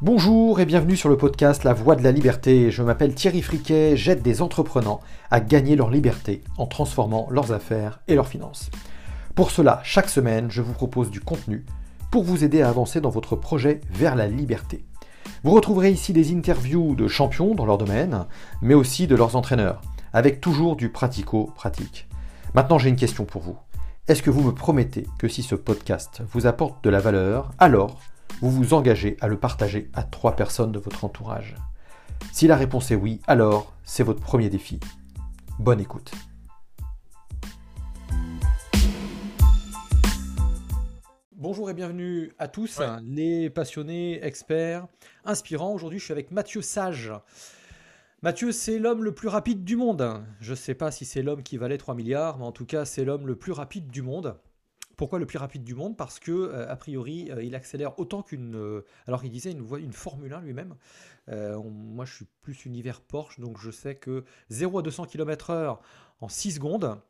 Bonjour et bienvenue sur le podcast La Voix de la Liberté. Je m'appelle Thierry Friquet, j'aide des entrepreneurs à gagner leur liberté en transformant leurs affaires et leurs finances. Pour cela, chaque semaine, je vous propose du contenu pour vous aider à avancer dans votre projet vers la liberté. Vous retrouverez ici des interviews de champions dans leur domaine, mais aussi de leurs entraîneurs, avec toujours du pratico-pratique. Maintenant, j'ai une question pour vous. Est-ce que vous me promettez que si ce podcast vous apporte de la valeur, alors vous vous engagez à le partager à trois personnes de votre entourage Si la réponse est oui, alors c'est votre premier défi. Bonne écoute. Bonjour et bienvenue à tous, les passionnés, experts, inspirants. Aujourd'hui, je suis avec Mathieu Sage. Mathieu, c'est l'homme le plus rapide du monde. Je ne sais pas si c'est l'homme qui valait 3 milliards, mais en tout cas, c'est l'homme le plus rapide du monde. Pourquoi le plus rapide du monde? Parce que, euh, a priori, euh, il accélère autant qu'une. Euh, alors, il disait une, une Formule 1 lui-même. moi, je suis plus univers Porsche, donc je sais que 0 à 200 km/h en 6 secondes,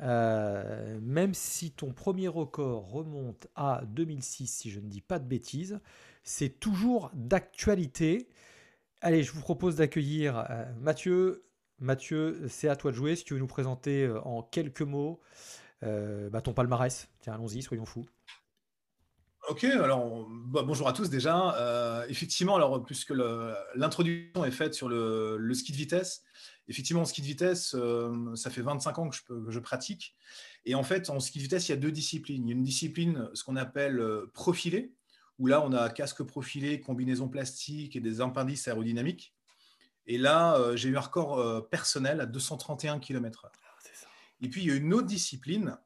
même si ton premier record remonte à 2006, si je ne dis pas de bêtises, c'est toujours d'actualité. Allez, je vous propose d'accueillir Mathieu. Mathieu, c'est à toi de jouer. Si tu veux nous présenter en quelques mots euh, bah, ton palmarès. Tiens, allons-y, soyons fous. Ok, alors bah, bonjour à tous déjà. Euh, effectivement, alors puisque l'introduction est faite sur le, ski de vitesse, effectivement, en ski de vitesse, euh, ça fait 25 ans que je, pratique. Et en fait, en ski de vitesse, il y a deux disciplines. Il y a une discipline, ce qu'on appelle profilé, où là, on a casque profilé, combinaison plastique et des appendices aérodynamiques. Et là, j'ai eu un record personnel à 231 km/h. Et puis, il y a une autre discipline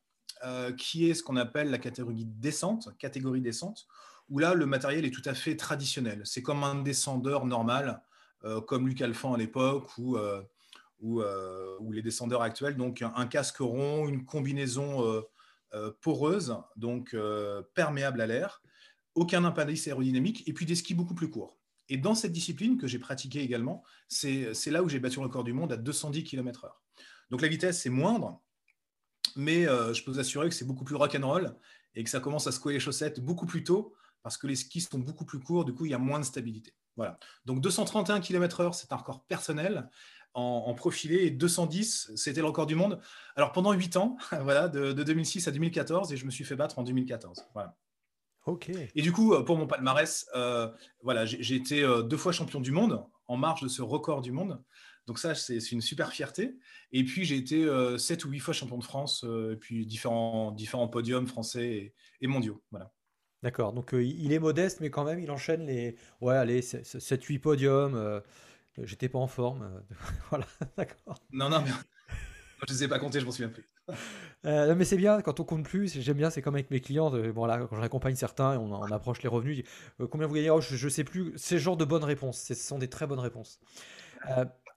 euh, qui est ce qu'on appelle la catégorie descente, catégorie descente, où là, le matériel est tout à fait traditionnel. C'est comme un descendeur normal, euh, comme Luc Alphand à l'époque, ou, euh, ou, les descendeurs actuels. Donc, un, casque rond, une combinaison poreuse, donc perméable à l'air, aucun appendice aérodynamique, et puis des skis beaucoup plus courts. Et dans cette discipline que j'ai pratiquée également, c'est là où j'ai battu le record du monde à 210 km/h. Donc la vitesse, c'est moindre, mais euh, je peux vous assurer que c'est beaucoup plus rock'n'roll et que ça commence à secouer les chaussettes beaucoup plus tôt parce que les skis sont beaucoup plus courts, du coup, il y a moins de stabilité. Voilà. Donc 231 km/h, c'est un record personnel en, profilé et 210, c'était le record du monde. Alors pendant 8 ans, voilà, de, 2006 à 2014, et je me suis fait battre en 2014. Voilà. Ok. Et du coup, pour mon palmarès, euh, voilà, j'ai été euh, deux fois champion du monde en marge de ce record du monde. Donc ça, c'est une super fierté. Et puis, j'ai été euh, sept ou huit fois champion de France, euh, et puis différents, différents podiums français et, mondiaux. Voilà. D'accord. Donc, euh, il est modeste, mais quand même, il enchaîne les... Ouais, allez, 7-8 podiums. J'étais pas en forme. voilà, d'accord. Non, non, mais... je ne les ai pas comptés, je m'en souviens plus. mais c'est bien quand on compte plus. J'aime bien, c'est comme avec mes clients. bon, là, quand j'accompagne certains, on, on, approche les revenus. combien vous gagnez? Oh, Je ne sais plus. C'est genre de bonnes réponses. Ce sont des très bonnes réponses.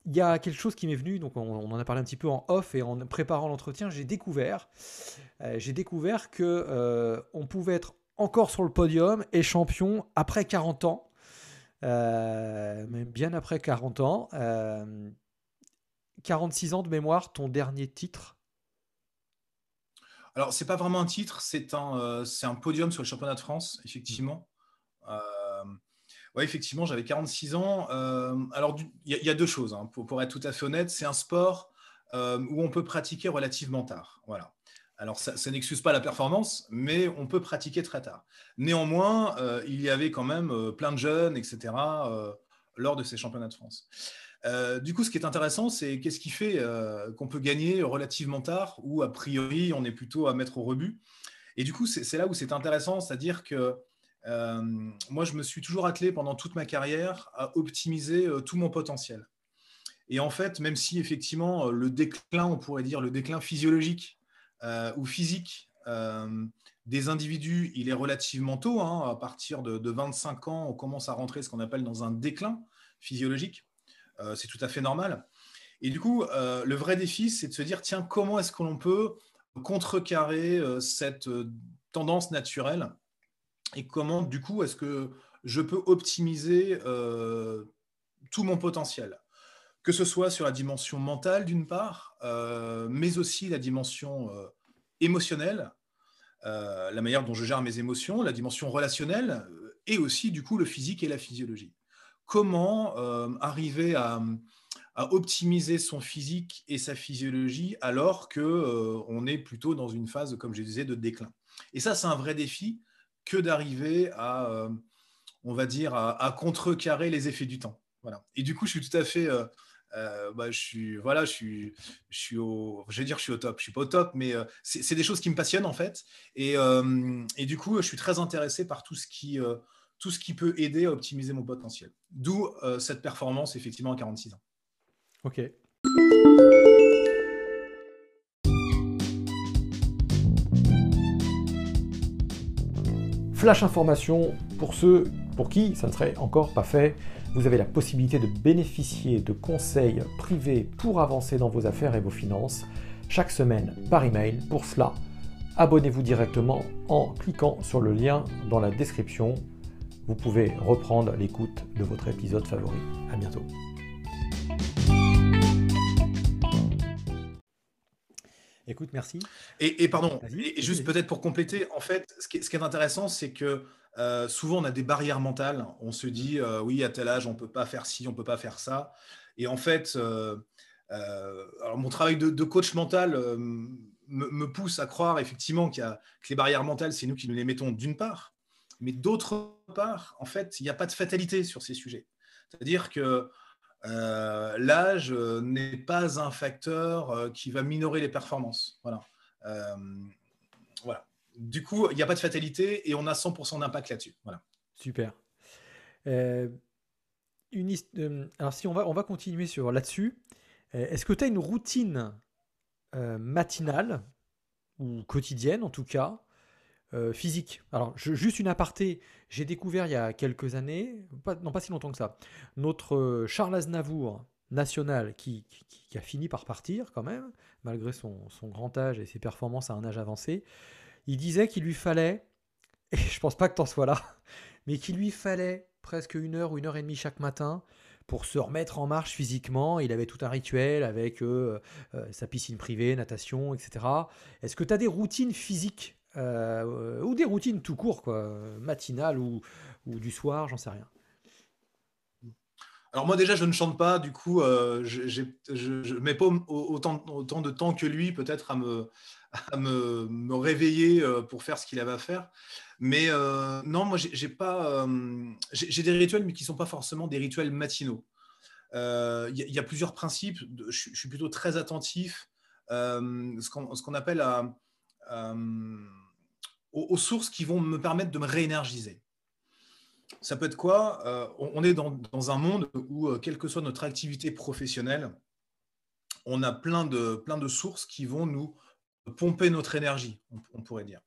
Il y a quelque chose qui m'est venu, donc on, en a parlé un petit peu en off et en préparant l'entretien, j'ai découvert, euh, j'ai découvert que euh, on pouvait être encore sur le podium et champion après 40 ans, euh, même bien après 40 ans. 46 ans de mémoire, ton dernier titre? Alors, c'est pas vraiment un titre, c'est un, c'est un podium sur le championnat de France, effectivement. Oui, effectivement, j'avais 46 ans. Euh, alors, il y, a deux choses, hein, pour, être tout à fait honnête. C'est un sport euh, où on peut pratiquer relativement tard. Voilà. Alors, ça, n'excuse pas la performance, mais on peut pratiquer très tard. Néanmoins, euh, il y avait quand même plein de jeunes, etc., lors de ces championnats de France. du coup, ce qui est intéressant, c'est qu'est-ce qui fait qu'on peut gagner relativement tard, ou a priori, on est plutôt à mettre au rebut. Et du coup, c'est là où c'est intéressant, c'est-à-dire que moi, je me suis toujours attelé pendant toute ma carrière à optimiser euh, tout mon potentiel. Et en fait, même si effectivement euh, le déclin, on pourrait dire le déclin physiologique ou physique des individus, il est relativement tôt. Hein. à partir de, 25 ans, on commence à rentrer ce qu'on appelle dans un déclin physiologique. c'est tout à fait normal. Et du coup, le vrai défi, c'est de se dire, tiens, comment est-ce que l'on peut contrecarrer cette tendance naturelle et comment, du coup, est-ce que je peux optimiser euh, tout mon potentiel? Que ce soit sur la dimension mentale d'une part, euh, mais aussi la dimension euh, émotionnelle, la manière dont je gère mes émotions, la dimension relationnelle, et aussi du coup le physique et la physiologie. Comment arriver à, optimiser son physique et sa physiologie alors que on est plutôt dans une phase, comme je disais, de déclin? Et ça, c'est un vrai défi que d'arriver à, on va dire, à, contrecarrer les effets du temps. Voilà. Et du coup, je suis tout à fait euh, bah, je suis voilà je suis je au je vais dire je suis au top. Je suis pas au top mais euh, c'est des choses qui me passionnent en fait. Et, euh, et, du coup je suis très intéressé par tout ce qui tout ce qui peut aider à optimiser mon potentiel. D'où cette performance effectivement à 46 ans. Ok Flash information pour ceux pour qui ça ne serait encore pas fait vous avez la possibilité de bénéficier de conseils privés pour avancer dans vos affaires et vos finances chaque semaine par email. Pour cela, abonnez-vous directement en cliquant sur le lien dans la description. Vous pouvez reprendre l'écoute de votre épisode favori. À bientôt. Écoute, merci. Et, pardon, et, juste peut-être pour compléter, en fait, ce qui ce qui est intéressant, c'est que euh, souvent, on a des barrières mentales. On se dit, euh, oui, à tel âge, on ne peut pas faire ci, on ne peut pas faire ça. Et en fait, euh, mon travail de, coach mental me, pousse à croire effectivement qu'il y a, que les barrières mentales, c'est nous qui nous les mettons d'une part. Mais d'autre part, en fait, il n'y a pas de fatalité sur ces sujets. C'est-à-dire que l'âge n'est pas un facteur qui va minorer les performances. Voilà. voilà du coup, il n'y a pas de fatalité et on a 100% d'impact là-dessus. Voilà. Super. Euh, euh, alors, si on va, on va continuer sur là-dessus, euh, est-ce que tu as une routine matinale ou quotidienne en tout cas physique. Alors, juste une aparté, j'ai découvert il y a quelques années, non pas si longtemps que ça, notre Charles Aznavour national qui, a fini par partir quand même, malgré son, grand âge et ses performances à un âge avancé, il disait qu'il lui fallait, et je pense pas que tu en sois là, mais qu'il lui fallait presque une heure ou une heure et demie chaque matin pour se remettre en marche physiquement. Il avait tout un rituel avec euh, euh, sa piscine privée, natation, etc. Est-ce que tu as des routines physiques euh, ou des routines tout court, quoi, matinales ou, ou du soir, j'en sais rien alors moi déjà je ne chante pas, du coup je ne mets pas autant, autant, de temps que lui peut-être à me, à me, réveiller euh, pour faire ce qu'il avait à faire. Mais euh, non, moi, j'ai pas, euh, j'ai des rituels, mais qui sont pas forcément des rituels matinaux. Il y, a plusieurs principes. je, suis plutôt très attentif, ce qu'on appelle à, aux, sources qui vont me permettre de me réénergiser. Ça peut être quoi On est dans, un monde où, quelle que soit notre activité professionnelle, on a plein de, plein de sources qui vont nous pomper notre énergie, on, pourrait dire.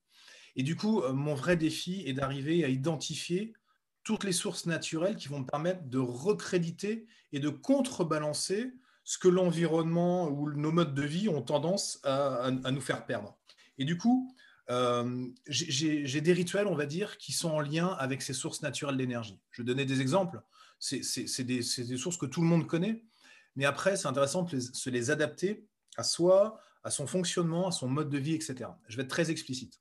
Et du coup, euh, mon vrai défi est d'arriver à identifier toutes les sources naturelles qui vont me permettre de recréditer et de contrebalancer ce que l'environnement ou nos modes de vie ont tendance à, nous faire perdre. Et du coup, euh, j'ai des rituels, on va dire, qui sont en lien avec ces sources naturelles d'énergie. Je vais donner des exemples. C'est des, sources que tout le monde connaît, mais après, c'est intéressant de se les adapter à soi, à son fonctionnement, à son mode de vie, etc. Je vais être très explicite.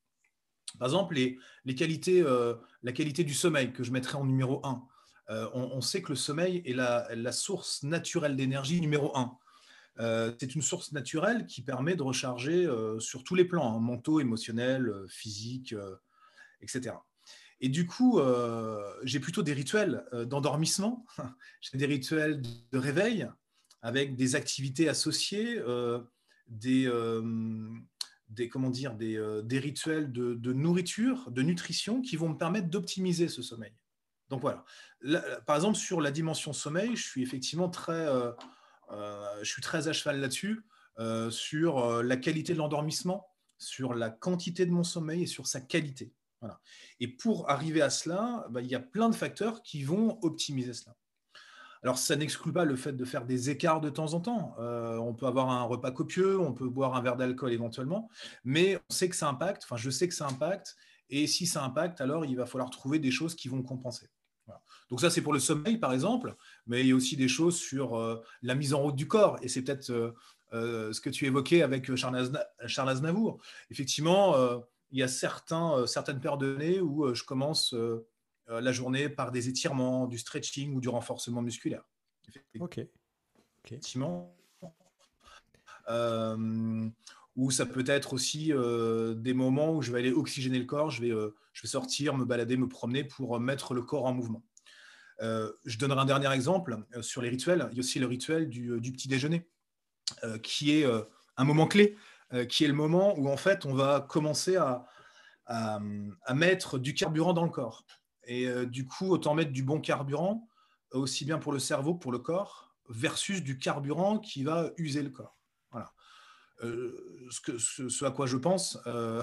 Par exemple, les, qualités, euh, la qualité du sommeil que je mettrai en numéro 1. Euh, on, sait que le sommeil est la, source naturelle d'énergie numéro 1. Euh, c'est une source naturelle qui permet de recharger sur tous les plans, hein, mentaux, émotionnels, physiques, etc. Et du coup, j'ai plutôt des rituels d'endormissement, j'ai des rituels de réveil avec des activités associées des, euh, comment dire, des, euh, rituels de, nourriture, de nutrition qui vont me permettre d'optimiser ce sommeil. Donc voilà. par exemple, sur la dimension sommeil, je suis effectivement très, euh, je suis très à cheval là-dessus, sur la qualité de l'endormissement, sur la quantité de mon sommeil et sur sa qualité. Voilà. Et pour arriver à cela, bah, il y a plein de facteurs qui vont optimiser cela. Alors, ça n'exclut pas le fait de faire des écarts de temps en temps. Euh, on peut avoir un repas copieux, on peut boire un verre d'alcool éventuellement, mais on sait que ça impacte, enfin, je sais que ça impacte, et si ça impacte, alors il va falloir trouver des choses qui vont compenser. Donc ça, c'est pour le sommeil, par exemple, mais il y a aussi des choses sur euh, la mise en route du corps, et c'est peut-être euh, ce que tu évoquais avec Charles, Aznavour. Effectivement, il y a certains, certaines paires de nez où je commence la journée par des étirements, du stretching ou du renforcement musculaire. Ok. Effectivement. ou ça peut être aussi des moments où je vais aller oxygéner le corps, je vais, je vais sortir, me balader, me promener pour mettre le corps en mouvement. Je donnerai un dernier exemple sur les rituels. Il y a aussi le rituel du, du petit déjeuner, qui est un moment clé, qui est le moment où en fait on va commencer à, mettre du carburant dans le corps. Et euh, du coup, autant mettre du bon carburant, aussi bien pour le cerveau pour le corps, versus du carburant qui va user le corps. Voilà. Euh, ce, à quoi je pense, euh,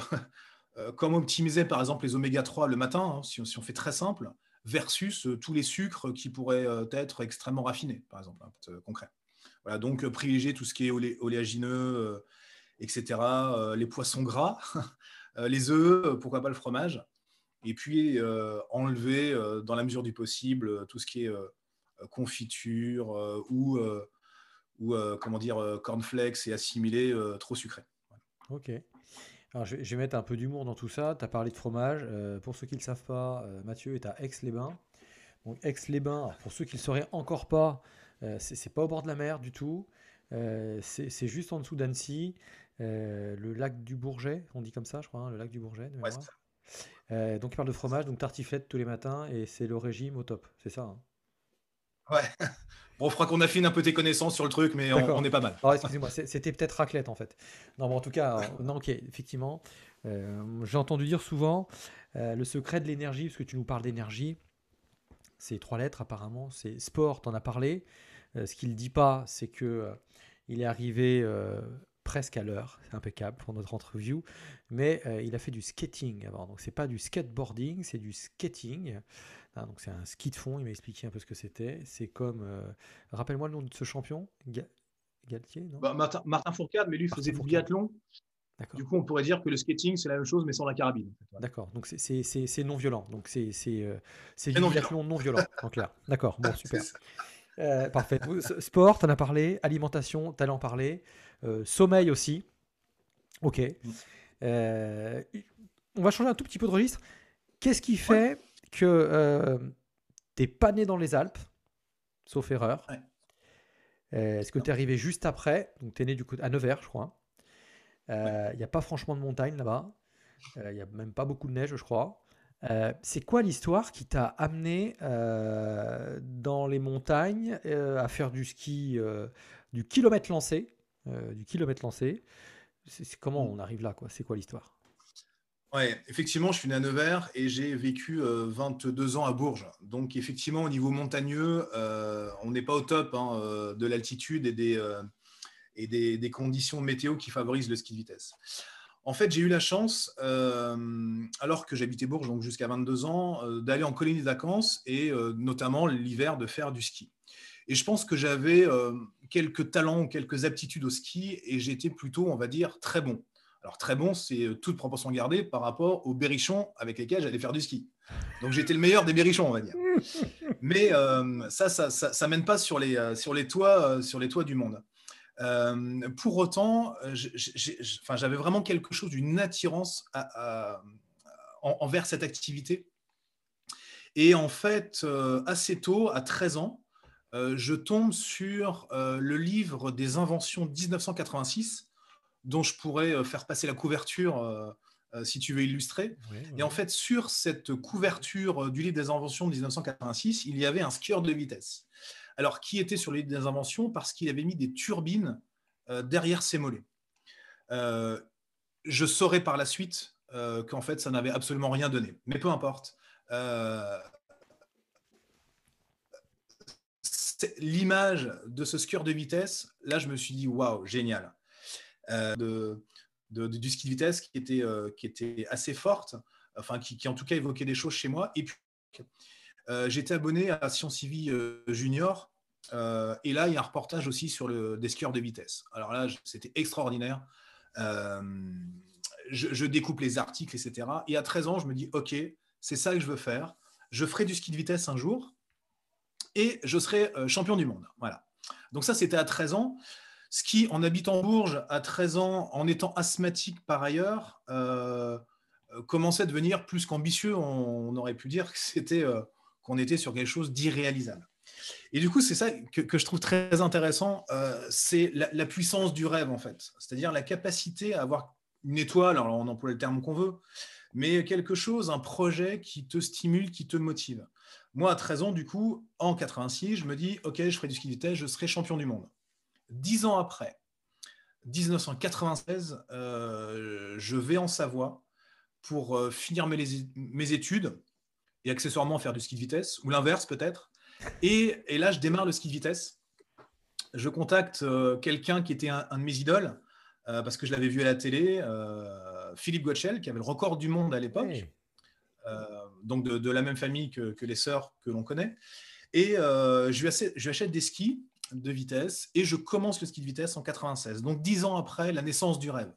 comme optimiser par exemple les oméga 3 le matin, hein, si, on, fait très simple, versus tous les sucres qui pourraient être extrêmement raffinés, par exemple, hein, concret. Voilà, donc privilégier tout ce qui est oléagineux, etc., les poissons gras, Euh, les œufs, euh, pourquoi pas le fromage, et puis euh, enlever dans la mesure du possible tout ce qui est confiture ou, ou comment dire, cornflakes et assimilé trop sucré. Ok. Alors, je, vais mettre un peu d'humour dans tout ça. Tu as parlé de fromage. pour ceux qui ne le savent pas, Mathieu est à Aix-les-Bains. Donc, Aix-les-Bains, pour ceux qui ne le sauraient encore pas, c'est pas au bord de la mer du tout. c'est juste en dessous d'Annecy. Euh, le lac du Bourget, on dit comme ça, je crois, hein, le lac du Bourget. Euh, donc il parle de fromage, donc tartiflette tous les matins, et c'est le régime au top, c'est ça hein Ouais. Bon, il faudra qu'on affine un peu tes connaissances sur le truc, mais on, est pas mal. Oh, excusez-moi, c'était peut-être raclette en fait. Non, mais en tout cas, euh, non, ok, effectivement. J'ai entendu dire souvent le secret de l'énergie, parce que tu nous parles d'énergie. C'est trois lettres apparemment, c'est sport, t'en as parlé. ce qu'il ne dit pas, c'est que il est arrivé presque à l'heure, c'est impeccable pour notre interview, mais euh, il a fait du skating avant, donc c'est pas du skateboarding, c'est du skating. Ah, donc c'est un ski de fond, il m'a expliqué un peu ce que c'était. C'est comme, euh, rappelle-moi le nom de ce champion, Galtier, non? Bah, Martin, Fourcade, mais lui faisait du biathlon. Du coup, on pourrait dire que le skating, c'est la même chose, mais sans la carabine. D'accord, donc c'est non violent. Donc c'est euh, du biathlon non violent, en clair. D'accord, bon, super. parfait. Sport, tu en as parlé. Alimentation, tu allais en parler. Euh, sommeil aussi. Ok. Mm. Euh, on va changer un tout petit peu de registre. Qu'est-ce qui fait que euh, tu n'es pas né dans les Alpes, sauf erreur Est-ce que tu es arrivé juste après? Donc tu es né du coup à Nevers, je crois. Il n'y a pas franchement de montagne là-bas. Il n'y a même pas beaucoup de neige, je crois. c'est quoi l'histoire qui t'a amené dans les montagnes à faire du ski, du kilomètre lancé euh, du kilomètre lancé? C'est comment mm. on arrive là quoi? C'est quoi l'histoire? Ouais, effectivement, je suis né à Nevers et j'ai vécu 22 euh, ans à Bourges. Donc, effectivement, au niveau montagneux, euh, on n'est pas au top hein, de l'altitude et, des, et des, conditions météo qui favorisent le ski de vitesse. En fait, j'ai eu la chance, alors que j'habitais Bourges, donc jusqu'à 22 ans, d'aller en colonie de vacances et notamment l'hiver de faire du ski. Et je pense que j'avais euh, quelques talents, quelques aptitudes au ski et j'étais plutôt, on va dire, très bon. Alors très bon, c'est euh, toute proportion gardée par rapport aux berrichons avec lesquels j'allais faire du ski. Donc j'étais le meilleur des berrichons, on va dire. Mais euh, ça, ça, ça, mène pas sur les, sur les, toits, sur les toits du monde. pour autant, j'avais vraiment quelque chose d'une attirance envers cette activité. Et en fait, assez tôt, à 13 ans, euh, je tombe sur euh, le livre des inventions 1986, dont je pourrais euh, faire passer la couverture si tu veux illustrer. Et en fait, sur cette couverture du livre des inventions de 1986, il y avait un skieur de vitesse. Alors, qui était sur le livre des inventions? Parce qu'il avait mis des turbines derrière ses mollets. je saurais par la suite qu'en fait, ça n'avait absolument rien donné. Mais peu importe l'image de ce skieur de vitesse, là, je me suis dit, waouh, génial. Euh, de, du ski de vitesse qui était, euh, qui était assez forte, enfin, qui, en tout cas évoquait des choses chez moi. Et puis, euh, j'étais abonné à Science Vie Junior. et là, il y a un reportage aussi sur le, des skieurs de vitesse. Alors là, c'était extraordinaire. Je, découpe les articles, etc. Et à 13 ans, je me dis, OK, c'est ça que je veux faire. Je ferai du ski de vitesse un jour et je serai champion du monde. Voilà. Donc ça, c'était à 13 ans. Ce qui, en habitant Bourges à 13 ans, en étant asthmatique par ailleurs, euh, commençait à devenir plus qu'ambitieux. On, aurait pu dire que c'était qu'on était sur quelque chose d'irréalisable. Et du coup, c'est ça que, je trouve très intéressant, c'est la, la, puissance du rêve, en fait. C'est-à-dire la capacité à avoir une étoile, alors on emploie le terme qu'on veut, mais quelque chose, un projet qui te stimule, qui te motive. Moi, à 13 ans, du coup, en 86, je me dis, OK, je ferai du ski de vitesse, je serai champion du monde. Dix ans après, 1996, euh, je vais en Savoie pour euh, finir mes, mes, études et accessoirement faire du ski de vitesse, ou l'inverse peut-être. Et, et, là, je démarre le ski de vitesse. Je contacte euh, quelqu'un qui était un, de mes idoles, parce que je l'avais vu à la télé, Philippe Gotchel, qui avait le record du monde à l'époque, donc de, la même famille que, les sœurs que l'on connaît. Et je, lui achète, je lui achète des skis de vitesse et je commence le ski de vitesse en 96, donc dix ans après la naissance du rêve.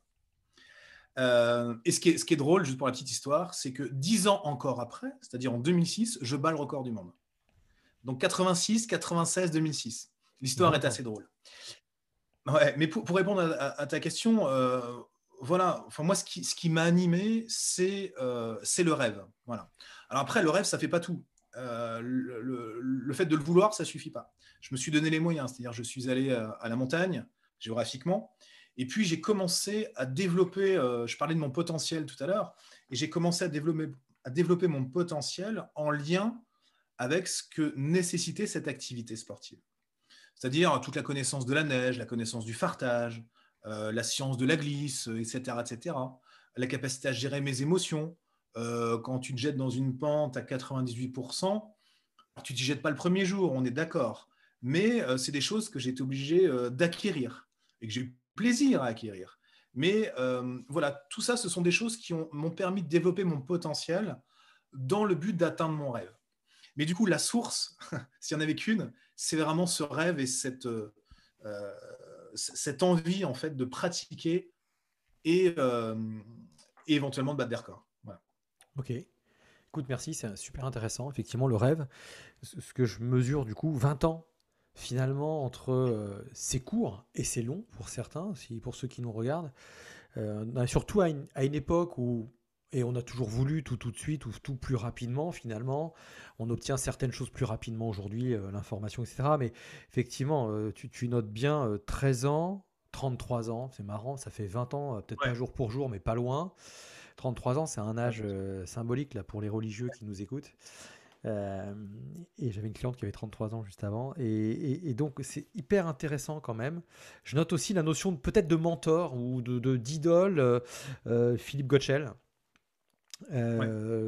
Euh, et ce qui, est, ce qui, est, drôle, juste pour la petite histoire, c'est que dix ans encore après, c'est-à-dire en 2006, je bats le record du monde. Donc 86, 96, 2006. L'histoire est assez drôle. Ouais, mais pour, répondre à, ta question, euh, voilà, enfin, moi, ce qui, ce qui m'a animé, c'est euh, le rêve. Voilà. Alors après, le rêve, ça fait pas tout. Euh, le, fait de le vouloir, ça suffit pas je me suis donné les moyens. C'est-à-dire, je suis allé euh, à la montagne, géographiquement, et puis j'ai commencé à développer, euh, je parlais de mon potentiel tout à l'heure, et j'ai commencé à développer, mon potentiel en lien avec ce que nécessitait cette activité sportive. C'est-à-dire toute la connaissance de la neige, la connaissance du fartage, la science de la glisse, etc., etc. La capacité à gérer mes émotions. Quand tu te jettes dans une pente à 98%, tu ne t'y jettes pas le premier jour, on est d'accord mais euh, c'est des choses que j'ai été obligé euh, d'acquérir et que j'ai eu plaisir à acquérir. Mais euh, voilà, tout ça, ce sont des choses qui m'ont permis de développer mon potentiel dans le but d'atteindre mon rêve. Mais du coup, la source, s'il n'y en avait qu'une, c'est vraiment ce rêve et cette, cette envie en fait de pratiquer et, éventuellement de battre des records. Ok. Écoute, merci, c'est super intéressant. Effectivement, le rêve, ce que je mesure du coup, 20 ans finalement entre euh, c'est court et c'est long pour certains, si, pour ceux qui nous regardent. Euh, surtout à une, à une, époque où, et on a toujours voulu tout tout de suite ou tout plus rapidement finalement, on obtient certaines choses plus rapidement aujourd'hui, euh, l'information, etc. Mais effectivement, tu, tu, notes bien 13 ans, 33 ans, c'est marrant, ça fait 20 ans, peut-être pas jour pour jour, mais pas loin. 33 ans, c'est un âge symbolique là, pour les religieux qui nous écoutent. Euh, et j'avais une cliente qui avait 33 ans juste avant. Et, donc, c'est hyper intéressant quand même. Je note aussi la notion peut-être de mentor ou de d'idole, euh, euh, Philippe Gotchel.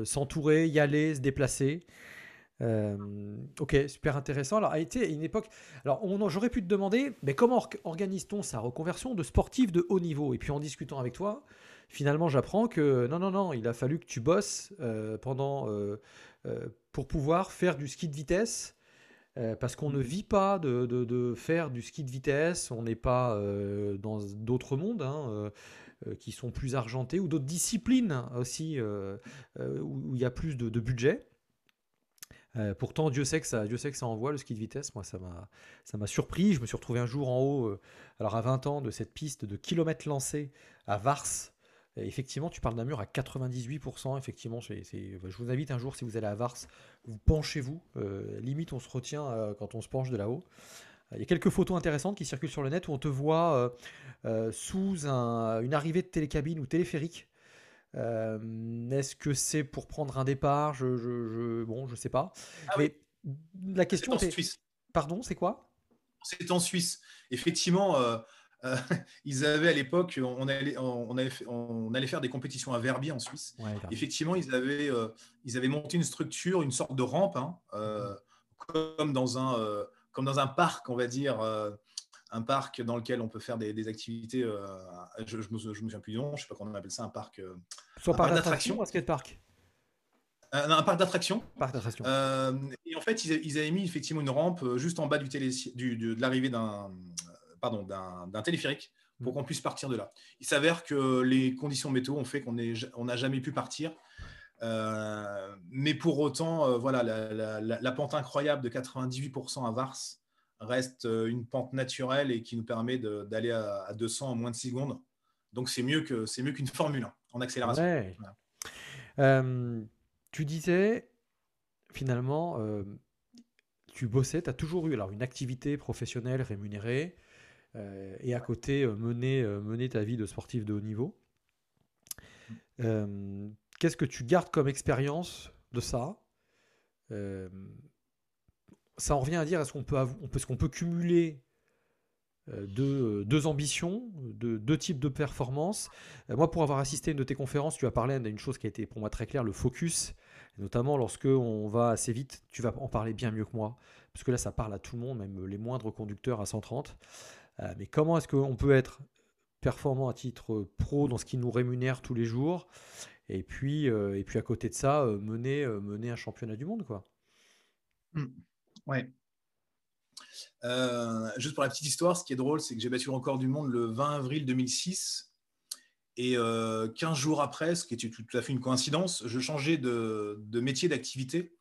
S'entourer, y aller, se déplacer. ok, super intéressant. Alors, a été une époque. Alors, j'aurais pu te demander, mais comment organise-t-on sa reconversion de sportif de haut niveau? Et puis, en discutant avec toi, finalement, j'apprends que non, non, non, il a fallu que tu bosses pendant euh, pour pouvoir faire du ski de vitesse. Euh, parce qu'on ne vit pas de, faire du ski de vitesse, on n'est pas euh, dans d'autres mondes hein, qui sont plus argentés ou d'autres disciplines aussi où il y a plus de, budget. pourtant, Dieu sait, que ça, Dieu sait que ça envoie le ski de vitesse. Moi, ça m'a, ça m'a surpris. Je me suis retrouvé un jour en haut, alors à 20 ans, de cette piste de kilomètres lancés à Vars, effectivement, tu parles d'un mur à 98%. Effectivement, je vous invite un jour, si vous allez à Vars, vous penchez-vous. Euh, limite, on se retient euh, quand on se penche de là-haut. Il y a quelques photos intéressantes qui circulent sur le net où on te voit euh, sous une arrivée de télécabine ou téléphérique. Est-ce que c'est pour prendre un départ? Je, je, Bon, je sais pas. Ah Mais la question est. En Suisse. Pardon, c'est quoi? C'est en Suisse. Effectivement, euh, ils avaient à l'époque, on allait, on, on allait faire des compétitions à Verbier en Suisse. Effectivement, ils avaient, euh, ils avaient monté une structure, une sorte de rampe, hein, euh, comme, dans un, comme dans un parc, on va dire, un parc dans lequel on peut faire des, activités. je ne me, souviens plus du nom, je ne sais pas comment on appelle ça, un parc. Soit un parc d'attraction, un skatepark un parc d'attraction. Et en fait, ils, avaient mis effectivement une rampe juste en bas du, télé, du de l'arrivée d'un d'un téléphérique pour mm. qu'on puisse partir de là. Il s'avère que les conditions météo ont fait qu'on n'a jamais pu partir. Euh, mais pour autant, euh, voilà, la, pente incroyable de 98% à Vars reste euh, une pente naturelle et qui nous permet d'aller à, 200 en moins de 6 secondes. Donc c'est mieux que c'est mieux qu'une Formule 1 en accélération. tu disais, finalement, tu bossais, tu as toujours eu alors, une activité professionnelle rémunérée et à côté mener, mener ta vie de sportif de haut niveau. Mmh. Qu'est-ce que tu gardes comme expérience de ça? Ça en revient à dire est-ce qu'on peut, on peut, qu'on peut cumuler euh, deux, deux, ambitions, de, deux types de performances? Euh, moi, pour avoir assisté à une de tes conférences, tu as parlé d'une chose qui a été pour moi très claire, le focus. Notamment lorsque on va assez vite, tu vas en parler bien mieux que moi, parce que là, ça parle à tout le monde, même les moindres conducteurs à 130. Euh, mais comment est-ce qu'on peut être performant à titre pro dans ce qui nous rémunère tous les jours, et puis, et puis à côté de ça, mener, mener un championnat du monde, quoi. Mmh. Ouais. Euh, juste pour la petite histoire, ce qui est drôle, c'est que j'ai battu le record du monde le 20 avril 2006. Et euh, 15 jours après, ce qui était tout à fait une coïncidence, je changeais de, métier d'activité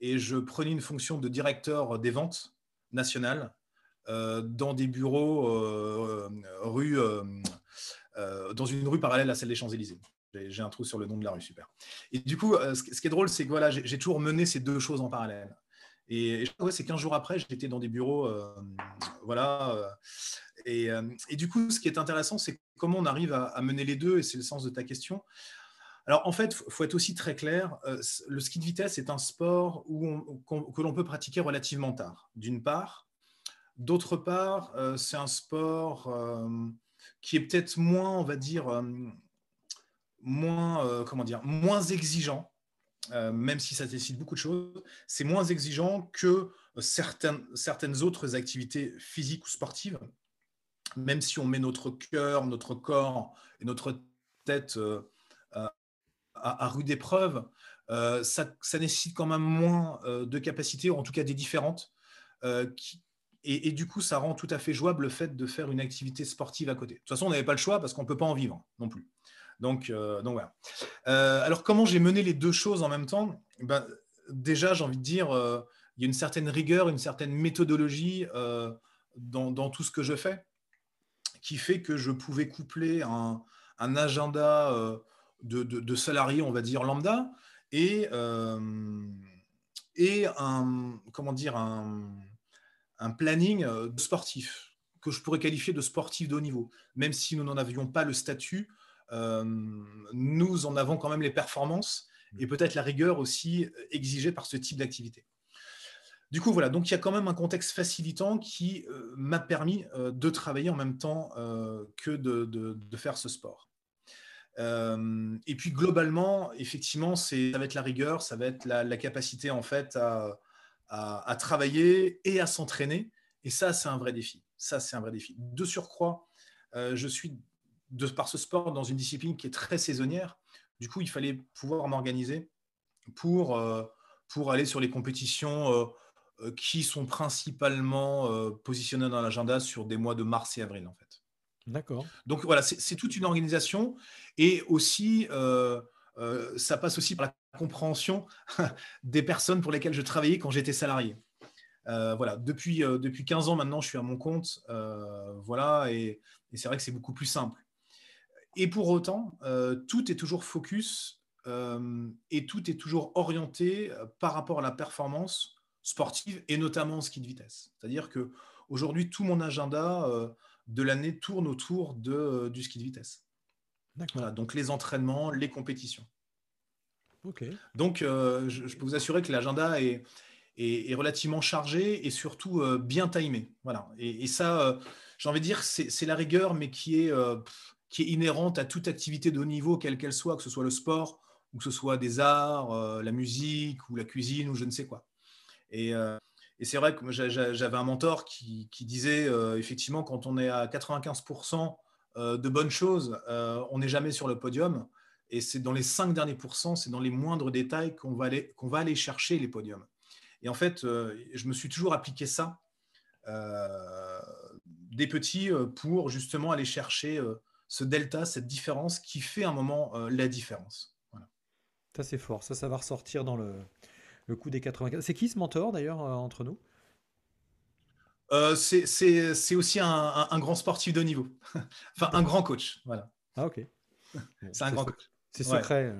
et je prenais une fonction de directeur des ventes nationales euh, dans des bureaux euh, rue, dans une rue parallèle à celle des Champs-Élysées. J'ai un trou sur le nom de la rue, super. Et du coup, ce qui est drôle, c'est que voilà, j'ai toujours mené ces deux choses en parallèle. Et, c'est 15 jours après, j'étais dans des bureaux. Euh, voilà. Euh, euh, et, du coup, ce qui est intéressant, c'est comment on arrive à, mener les deux, et c'est le sens de ta question. Alors, en fait, il faut être aussi très clair. le ski de vitesse est un sport où que l'on peut pratiquer relativement tard, d'une part. D'autre part, c'est un sport qui est peut-être moins, on va dire, moins, comment dire, moins exigeant euh, même si ça décide beaucoup de choses, c'est moins exigeant que certaines, certaines autres activités physiques ou sportives, même si on met notre cœur, notre corps et notre tête euh, à, rude épreuve, euh, ça, nécessite quand même moins de capacités, ou en tout cas des différentes, et, du coup, ça rend tout à fait jouable le fait de faire une activité sportive à côté. De toute façon, on n'avait pas le choix parce qu'on ne peut pas en vivre non plus. Donc, euh, donc voilà. Euh, alors, comment j'ai mené les deux choses en même temps? Ben, Déjà, j'ai envie de dire, euh, il y a une certaine rigueur, une certaine méthodologie dans, tout ce que je fais, qui fait que je pouvais coupler un, agenda de, de, salarié, on va dire, lambda, et, et un, comment dire, un, un planning sportif que je pourrais qualifier de sportif de haut niveau. Même si nous n'en avions pas le statut, euh, nous en avons quand même les performances et peut-être la rigueur aussi euh, exigée par ce type d'activité. Du coup, voilà, donc il y a quand même un contexte facilitant qui euh, m'a permis de travailler en même temps que de, faire ce sport. et puis globalement, effectivement, ça va être la rigueur, ça va être la, capacité en fait à, à travailler et à s'entraîner. Et ça, c'est un vrai défi. Ça, c'est un vrai défi. De surcroît, je suis de par ce sport dans une discipline qui est très saisonnière. Du coup, il fallait pouvoir m'organiser pour, euh, pour aller sur les compétitions euh, euh, qui sont principalement positionnées dans l'agenda sur des mois de mars et avril, en fait. D'accord. Donc voilà, c'est toute une organisation et aussi, ça passe aussi par la compréhension des personnes pour lesquelles je travaillais quand j'étais salarié. voilà, depuis, depuis 15 ans maintenant, je suis à mon compte. voilà, et c'est vrai que c'est beaucoup plus simple. Et pour autant, euh, tout est toujours focus euh, et tout est toujours orienté euh, par rapport à la performance sportive et notamment en ski de vitesse. C'est-à-dire que aujourd'hui, tout mon agenda de l'année tourne autour de, du ski de vitesse. Voilà, donc les entraînements, les compétitions. Donc, je, peux vous assurer que l'agenda est, relativement chargé et surtout bien timé. Voilà. Et, ça, j'ai envie de dire, c'est la rigueur, mais qui est inhérente à toute activité de haut niveau, quelle qu'elle soit, que ce soit le sport, ou que ce soit des arts, euh, la musique, ou la cuisine, ou je ne sais quoi. Et, euh, c'est vrai que j'avais un mentor qui, disait, euh, effectivement, quand on est à 95% de bonnes choses, on n'est jamais sur le podium. Et c'est dans les 5 derniers pourcents, c'est dans les moindres détails qu'on va, aller, qu'on va aller chercher les podiums. Et en fait, je me suis toujours appliqué ça des petits pour justement aller chercher ce delta, cette différence qui fait un moment euh, la différence. Ça, c'est fort. Ça, ça va ressortir dans le, le coup des 95. C'est qui ce mentor d'ailleurs euh, entre nous? Euh, C'est aussi un, grand sportif de niveau. enfin, un grand coach. Voilà. Ah, ok. c'est un grand coach. C'est secret.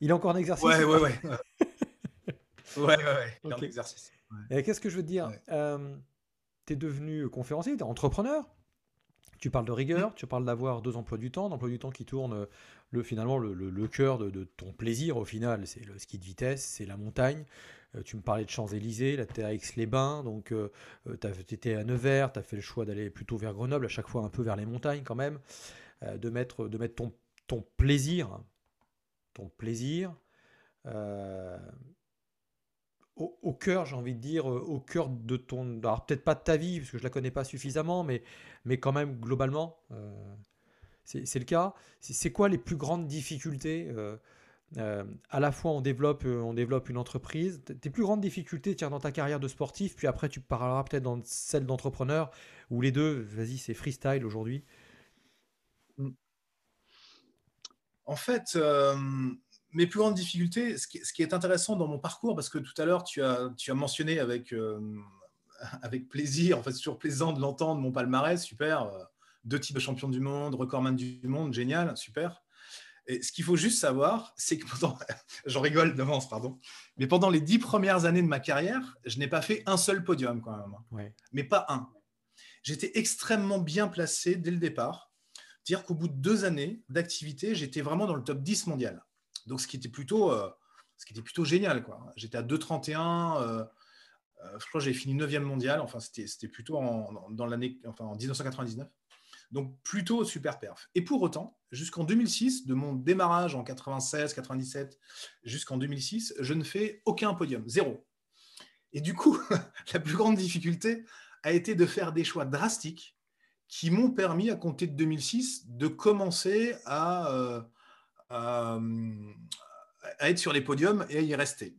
Il est encore en exercice Ouais, ouais, ouais. ouais, ouais, ouais. Il est en exercice. Qu'est-ce que je veux te dire? Tu es devenu conférencier, tu es entrepreneur. Tu parles de rigueur, tu parles d'avoir deux emplois du temps, d'emplois du temps qui tournent le, finalement le, le, cœur de, ton plaisir au final, c'est le ski de vitesse, c'est la montagne. tu me parlais de Champs-Élysées, là tu es à Aix-les-Bains, donc tu étais à Nevers, tu as fait le choix d'aller plutôt vers Grenoble, à chaque fois un peu vers les montagnes quand même, de mettre, de mettre ton, ton plaisir, ton plaisir au, cœur, j'ai envie de dire, euh, au cœur de ton. Alors, peut-être pas de ta vie, parce que je la connais pas suffisamment, mais, mais quand même, globalement, euh, c'est le cas. C'est quoi les plus grandes difficultés euh, À la fois, on développe, on développe une entreprise. Tes plus grandes difficultés, tiens, dans ta carrière de sportif, puis après, tu parleras peut-être dans celle d'entrepreneur, ou les deux, vas-y, c'est freestyle aujourd'hui. En fait, mes plus grandes difficultés, ce qui, est intéressant dans mon parcours, parce que tout à l'heure, tu as, tu as mentionné avec, euh, avec plaisir, en fait, c'est toujours plaisant de l'entendre, mon palmarès, super. Euh, deux types de champion du monde, recordman du monde, génial, super. Et ce qu'il faut juste savoir, c'est que pendant, j'en rigole d'avance, pardon, mais pendant les dix premières années de ma carrière, je n'ai pas fait un seul podium quand même. Ouais. Mais pas un. J'étais extrêmement bien placé dès le départ. Dire qu'au bout de deux années d'activité, j'étais vraiment dans le top 10 mondial. Donc, ce qui était plutôt, euh, plutôt génial. J'étais à 2,31. Euh, euh, je crois que j'ai fini 9e mondial. Enfin, c'était, plutôt en, dans l'année, enfin, en 1999. Donc, plutôt super perf. Et pour autant, jusqu'en 2006, de mon démarrage en 96, 97 jusqu'en 2006, je ne fais aucun podium, zéro. Et du coup, la plus grande difficulté a été de faire des choix drastiques qui m'ont permis, à compter de 2006, de commencer à, à, être sur les podiums et à y rester.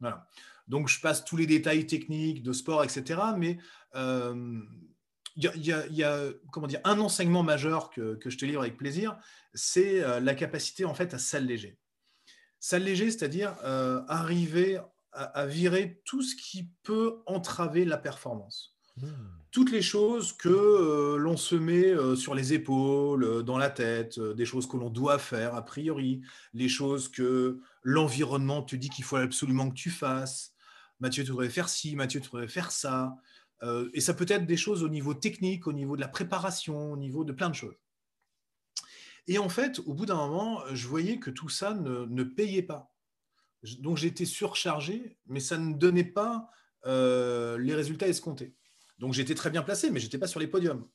Voilà. Donc, je passe tous les détails techniques de sport, etc. Mais euh, il y, a, comment dire, un enseignement majeur que, je te livre avec plaisir, c'est euh, la capacité en fait à s'alléger. S'alléger, c'est-à-dire euh, arriver à, virer tout ce qui peut entraver la performance. Mmh toutes les choses que euh, l'on se met euh, sur les épaules, euh, dans la tête, des choses que l'on doit faire a priori, les choses que l'environnement te dit qu'il faut absolument que tu fasses. Mathieu, tu devrais faire ci, Mathieu, tu devrais faire ça. et ça peut être des choses au niveau technique, au niveau de la préparation, au niveau de plein de choses. Et en fait, au bout d'un moment, je voyais que tout ça ne, ne payait pas. Donc j'étais surchargé, mais ça ne donnait pas les résultats escomptés. Donc j'étais très bien placé, mais je n'étais pas sur les podiums.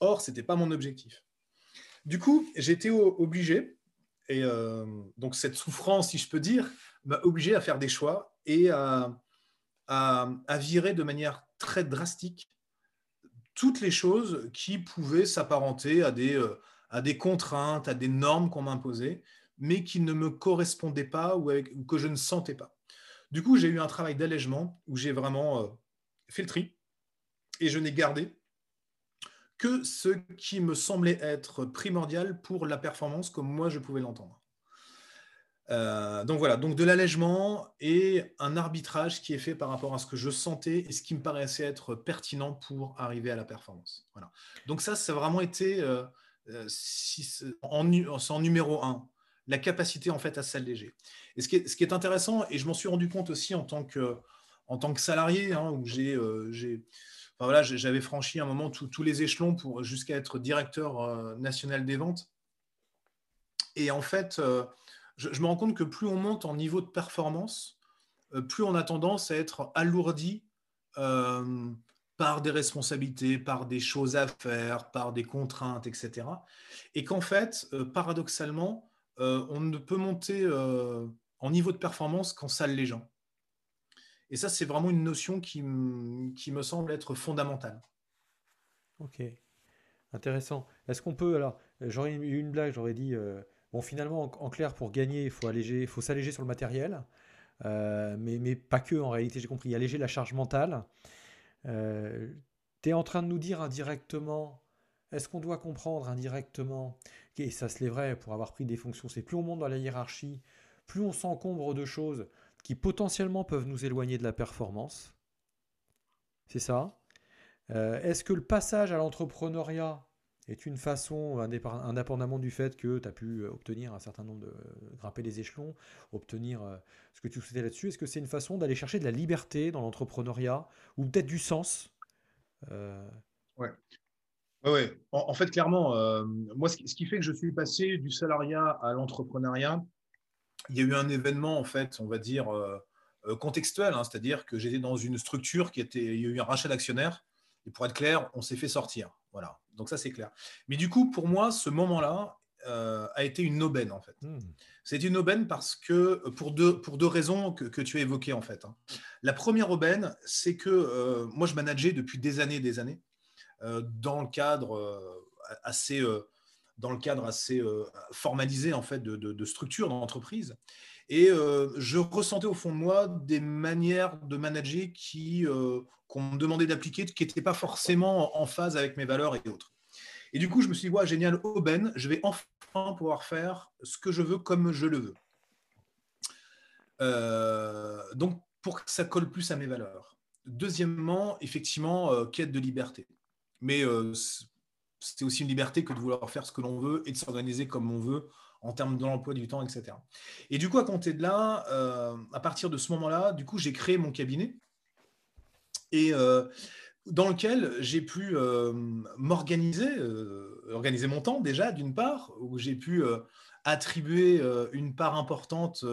Or, ce n'était pas mon objectif. Du coup, j'étais obligé, et euh, donc cette souffrance, si je peux dire, m'a obligé à faire des choix et à, virer de manière très drastique toutes les choses qui pouvaient s'apparenter à des, euh, à des contraintes, à des normes qu'on m'imposait, mais qui ne me correspondaient pas ou, que je ne sentais pas. Du coup, j'ai eu un travail d'allègement où j'ai vraiment euh, fait le tri et je n'ai gardé que ce qui me semblait être primordial pour la performance comme moi je pouvais l'entendre. Euh, donc voilà, donc de l'allègement et un arbitrage qui est fait par rapport à ce que je sentais et ce qui me paraissait être pertinent pour arriver à la performance. Voilà. Donc ça, ça a vraiment été euh, euh, en, numéro un, la capacité en fait à s'alléger. Et ce qui, est, ce qui, est, intéressant, et je m'en suis rendu compte aussi en tant que, en tant que salarié, hein, où j'ai voilà, j'avais franchi un moment tous les échelons pour jusqu'à être directeur euh, national des ventes. Et en fait, euh, je, me rends compte que plus on monte en niveau de performance, euh, plus on a tendance à être alourdi par des responsabilités, par des choses à faire, par des contraintes, etc. Et qu'en fait, paradoxalement, on ne peut monter en niveau de performance qu'en salle les gens. Et ça, c'est vraiment une notion qui, me semble être fondamentale. Ok, intéressant. Est-ce qu'on peut, alors, j'aurais eu une blague, j'aurais dit, euh, bon, finalement, en, clair, pour gagner, il faut alléger, faut s'alléger sur le matériel, euh, mais, mais, pas que, en réalité, j'ai compris, alléger la charge mentale. Euh, tu es en train de nous dire indirectement, est-ce qu'on doit comprendre indirectement, et ça se vrai pour avoir pris des fonctions, c'est plus on monte dans la hiérarchie, plus on s'encombre de choses, qui potentiellement peuvent nous éloigner de la performance. C'est ça. Euh, est-ce que le passage à l'entrepreneuriat, est une façon, indépendamment du fait que tu as pu obtenir un certain nombre de grimper les échelons, obtenir ce que tu souhaitais là-dessus, est-ce que c'est une façon d'aller chercher de la liberté dans l'entrepreneuriat ou peut-être du sens Ouais. Ouais, En, fait, clairement, moi, ce qui, fait que je suis passé du salariat à l'entrepreneuriat, il y a eu un événement, en fait, on va dire, contextuel, hein, c'est-à-dire que j'étais dans une structure qui était, il y a eu un rachat d'actionnaires, et pour être clair, on s'est fait sortir. Voilà, donc ça c'est clair. Mais du coup, pour moi, ce moment-là euh, a été une aubaine en fait. Hmm. C'est une aubaine parce que pour deux, pour deux raisons que, tu as évoquées en fait. Hein. La première aubaine, c'est que euh, moi je manageais depuis des années et des années euh, dans le cadre assez dans le cadre assez formalisé en fait de, de, de structure d'entreprise. Et je ressentais au fond de moi des manières de manager qui qu'on me demandait d'appliquer, qui n'étaient pas forcément en phase avec mes valeurs et autres. Et du coup, je me suis dit, ouais, génial, aubaine, je vais enfin pouvoir faire ce que je veux comme je le veux. Euh, donc, pour que ça colle plus à mes valeurs. Deuxièmement, effectivement, euh, quête de liberté. Mais euh, c'est aussi une liberté que de vouloir faire ce que l'on veut et de s'organiser comme on veut en termes de du temps, etc. Et du coup, à compter de là, à partir de ce moment-là, du coup, j'ai créé mon cabinet et euh, dans lequel j'ai pu euh, m'organiser, euh, organiser mon temps déjà d'une part, où j'ai pu attribuer une part importante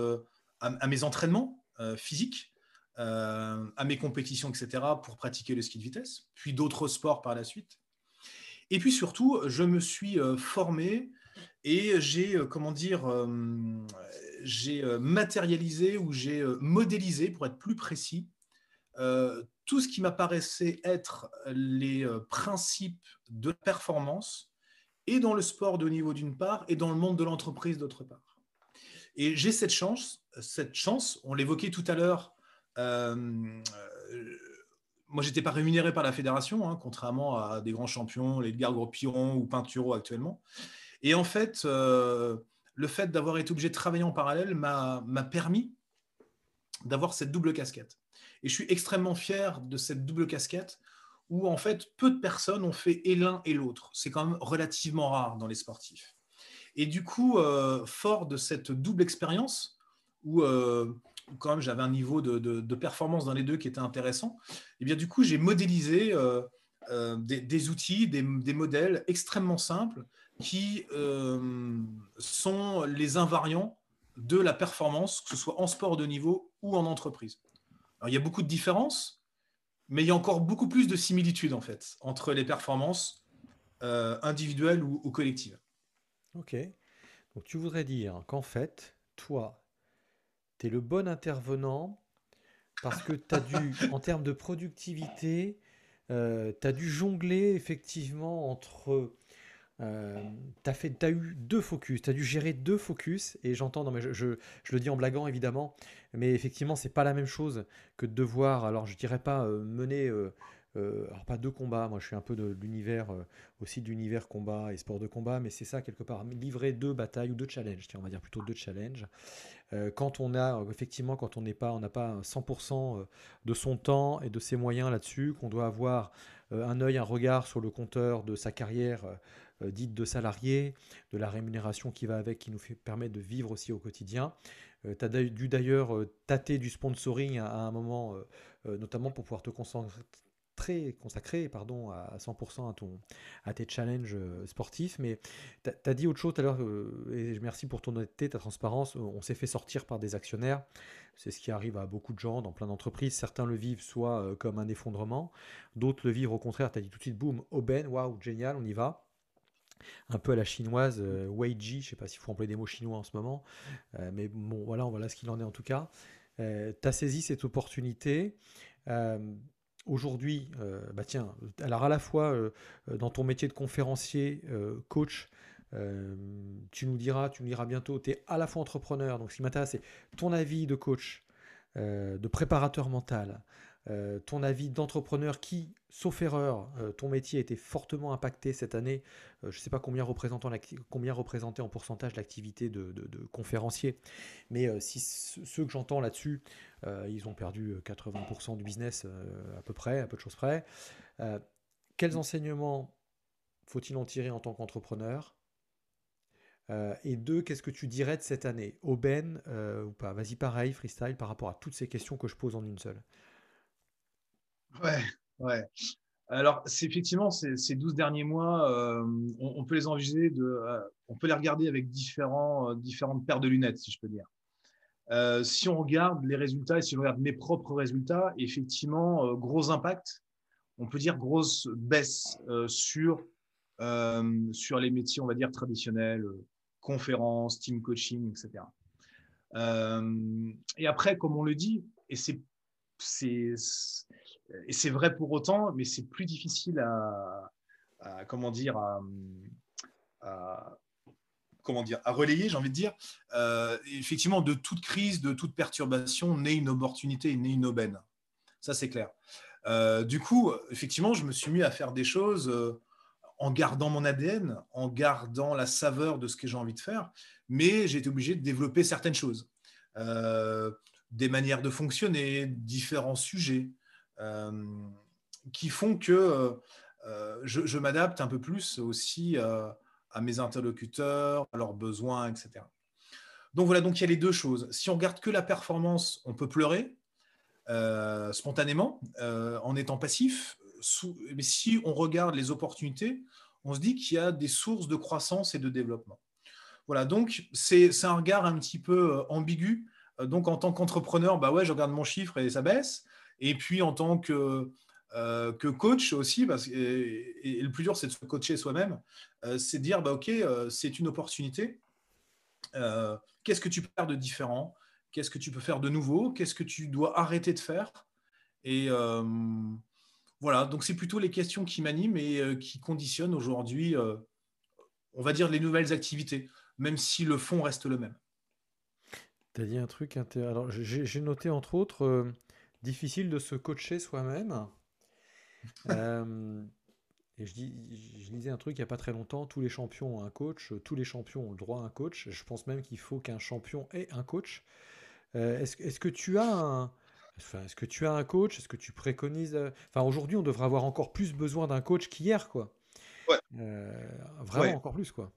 à, mes entraînements physiques, à mes compétitions, etc., pour pratiquer le ski de vitesse, puis d'autres sports par la suite. Et puis surtout, je me suis formé et j'ai, comment dire, j'ai matérialisé ou j'ai modélisé, pour être plus précis, tout ce qui m'apparaissait être les euh, principes de performance, et dans le sport de haut niveau d'une part, et dans le monde de l'entreprise d'autre part. Et j'ai cette chance, cette chance, on l'évoquait tout à l'heure, euh, euh, moi j'étais pas rémunéré par la fédération, hein, contrairement à des grands champions, les Gros Piron ou Pinturo actuellement. Et en fait, le fait d'avoir été obligé de travailler en parallèle m'a permis d'avoir cette double casquette. Et je suis extrêmement fier de cette double casquette où en fait peu de personnes ont fait et l'un et l'autre. C'est quand même relativement rare dans les sportifs. Et du coup, euh, fort de cette double expérience, où euh, quand même j'avais un niveau de, performance dans les deux qui était intéressant, et eh bien du coup j'ai modélisé euh, des, outils, des, modèles extrêmement simples qui sont les invariants de la performance, que ce soit en sport de niveau ou en entreprise il y a beaucoup de différences, mais il y a encore beaucoup plus de similitudes en fait entre les performances euh, individuelles ou, collectives. Ok. Donc tu voudrais dire qu'en fait, toi, tu es le bon intervenant parce que tu as dû, en termes de productivité, euh, tu as dû jongler effectivement entre euh, tu as, as, eu deux focus, tu as dû gérer deux focus, et j'entends, non mais je, je, le dis en blaguant évidemment, mais effectivement c'est pas la même chose que de devoir, alors je dirais pas euh, mener, euh, alors pas deux combats, moi je suis un peu de, l'univers, aussi de l'univers combat et sport de combat, mais c'est ça quelque part, livrer deux batailles ou deux challenges, tiens on va dire plutôt deux challenges, quand on a, effectivement quand on n'est pas, on n'a pas 100% de son temps et de ses moyens là-dessus, qu'on doit avoir un œil, un regard sur le compteur de sa carrière euh, dite de salariés, de la rémunération qui va avec, qui nous permet de vivre aussi au quotidien. Euh, tu as dû d'ailleurs euh, tâter du sponsoring à, un moment, notamment pour pouvoir te concentrer consacré pardon, à 100% à, ton, à tes challenges sportifs. Mais tu as, dit autre chose tout à l'heure, et je merci pour ton honnêteté, ta transparence. On s'est fait sortir par des actionnaires. C'est ce qui arrive à beaucoup de gens dans plein d'entreprises. Certains le vivent soit comme un effondrement, d'autres le vivent au contraire. Tu as dit tout de suite, boum, aubaine, waouh, génial, on y va un peu à la chinoise, euh, Weiji, je sais pas s'il faut employer des mots chinois en ce moment, euh, mais bon, voilà, voilà ce qu'il en est en tout cas. Euh, tu as saisi cette opportunité. Aujourd'hui, bah tiens, alors à la fois dans ton métier de conférencier, coach, tu nous diras, tu nous diras bientôt, tu es à la fois entrepreneur, donc ce qui m'intéresse, c'est ton avis de coach, de préparateur mental, euh, ton avis d'entrepreneur qui, sauf erreur, euh, ton métier a été fortement impacté cette année. Euh, je ne sais pas combien, représentait en pourcentage l'activité de, conférencier, mais si ceux que j'entends là-dessus, ils ont perdu 80% du business à peu près, à peu de choses près. quels enseignements faut-il en tirer en tant qu'entrepreneur? Et deux, qu'est-ce que tu dirais de cette année? Aubaine ou pas? Vas-y, pareil, freestyle, par rapport à toutes ces questions que je pose en une seule. Ouais, ouais. Alors, c'est effectivement ces, 12 derniers mois, euh, on, peut les envisager, euh, on peut les regarder avec euh, différentes paires de lunettes, si je peux dire. si on regarde les résultats et si on regarde mes propres résultats, effectivement, gros impact. On peut dire grosse baisse sur, sur les métiers, on va dire, traditionnels, conférences, team coaching, etc. et après, comme on le dit, et c'est et c'est vrai pour autant, mais c'est plus difficile à, comment dire, à, comment dire, à relayer, j'ai envie de dire. Euh, effectivement, de toute crise, de toute perturbation, naît une opportunité, naît une aubaine. Ça, c'est clair. Euh, du coup, effectivement, je me suis mis à faire des choses euh, en gardant mon ADN, en gardant la saveur de ce que j'ai envie de faire, mais j'ai été obligé de développer certaines choses. Des manières de fonctionner, différents sujets. Euh, qui font que euh, euh, je, m'adapte un peu plus aussi à mes interlocuteurs, à leurs besoins, etc. Donc voilà, donc il y a les deux choses. Si on regarde que la performance, on peut pleurer spontanément en étant passif. mais si on regarde les opportunités, on se dit qu'il y a des sources de croissance et de développement. Voilà, donc c'est un regard un petit peu ambigu. Donc en tant qu'entrepreneur, bah ouais, je regarde mon chiffre et ça baisse. Et puis en tant que, euh, coach aussi, parce, et, le plus dur c'est de se coacher soi-même, euh, c'est de dire bah, ok, euh, c'est une opportunité. Qu'est-ce que tu peux faire de différent? Qu'est-ce que tu peux faire de nouveau? Qu'est-ce que tu dois arrêter de faire? Et voilà, donc c'est plutôt les questions qui m'animent et qui conditionnent aujourd'hui, on va dire, les nouvelles activités, même si le fond reste le même. Tu as dit un truc intéressant. Alors, j'ai noté entre autres difficile de se coacher soi-même. Euh, et je, dis, je lisais un truc il n'y a pas très longtemps, tous les champions ont un coach, tous les champions ont le droit à un coach. Je pense même qu'il faut qu'un champion ait un coach. Euh, est-ce, que tu as un... Enfin, est-ce que tu as un coach? Est-ce que tu préconises euh, Enfin, aujourd'hui, on devrait avoir encore plus besoin d'un coach qu'hier, quoi. Ouais. vraiment encore plus, quoi.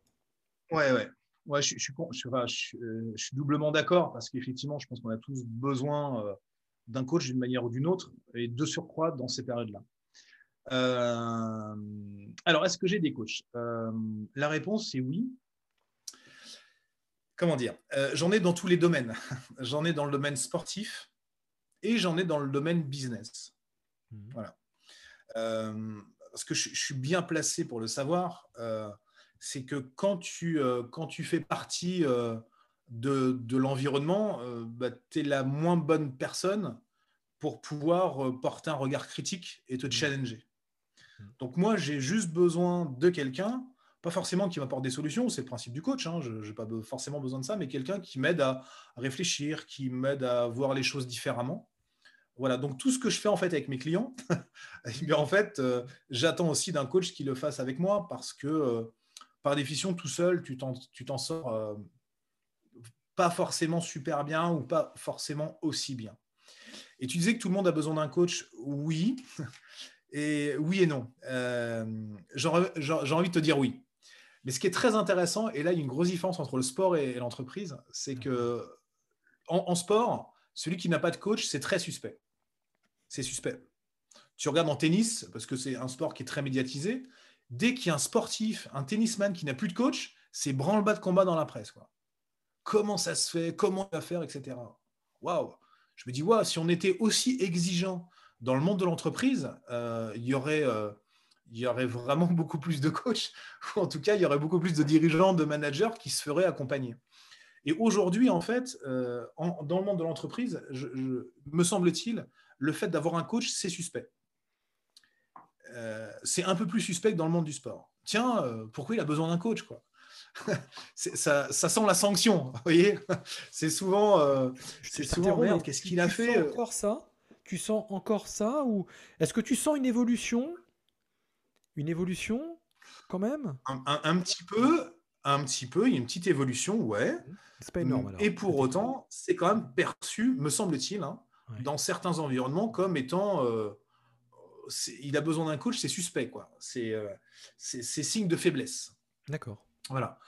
Ouais, ouais. Ouais, je, je, je, je suis doublement d'accord parce qu'effectivement, je pense qu'on a tous besoin d'un coach d'une manière ou d'une autre, et de surcroît dans ces périodes-là. Euh, alors, est-ce que j'ai des coachs? Euh, La réponse est oui. Comment dire? Euh, J'en ai dans tous les domaines. j'en ai dans le domaine sportif et j'en ai dans le domaine business. Mmh. Voilà. parce que je, suis bien placé pour le savoir, c'est que quand tu, quand tu fais partie de, l'environnement, euh, bah, tu es la moins bonne personne pour pouvoir euh, porter un regard critique et te mmh. challenger. Mmh. Donc moi, j'ai juste besoin de quelqu'un, pas forcément qui m'apporte des solutions, c'est le principe du coach, hein, je n'ai pas forcément besoin de ça, mais quelqu'un qui m'aide à, réfléchir, qui m'aide à voir les choses différemment. Voilà, donc tout ce que je fais en fait avec mes clients, eh en fait, euh, j'attends aussi d'un coach qui le fasse avec moi parce que par définition, tout seul, tu t'en sors pas forcément super bien ou pas forcément aussi bien. Et tu disais que tout le monde a besoin d'un coach, oui, et oui et non. Euh, j'ai envie de te dire oui. Mais ce qui est très intéressant, et là il y a une grosse différence entre le sport et, l'entreprise, c'est que en, sport, celui qui n'a pas de coach, c'est très suspect. C'est suspect. Tu regardes en tennis, parce que c'est un sport qui est très médiatisé, dès qu'il y a un sportif, un tennisman qui n'a plus de coach, c'est branle-bas de combat dans la presse. Comment ça se fait, comment on va faire, etc. Waouh Je me dis, waouh, si on était aussi exigeant dans le monde de l'entreprise, euh, il y aurait euh, il y aurait vraiment beaucoup plus de coachs, en tout cas, il y aurait beaucoup plus de dirigeants, de managers qui se feraient accompagner. Et aujourd'hui, en fait, euh, dans le monde de l'entreprise, me semble-t-il, le fait d'avoir un coach, c'est suspect. C'est un peu plus suspect que dans le monde du sport. Tiens, pourquoi il a besoin d'un coach quoi ça, sent la sanction, vous voyez C'est souvent, euh, c'est souvent qu'est-ce qu'il a fait sens euh encore ça Tu sens encore ça ou est-ce que tu sens une évolution? Une évolution quand même? Un, petit peu, un petit peu, il y a une petite évolution, ouais. C'est pas énorme. Et pour autant, c'est quand même perçu, me semble-t-il, hein, dans certains environnements comme étant euh, il a besoin d'un coach, c'est suspect, quoi. C'est signe de faiblesse. D'accord. Voilà.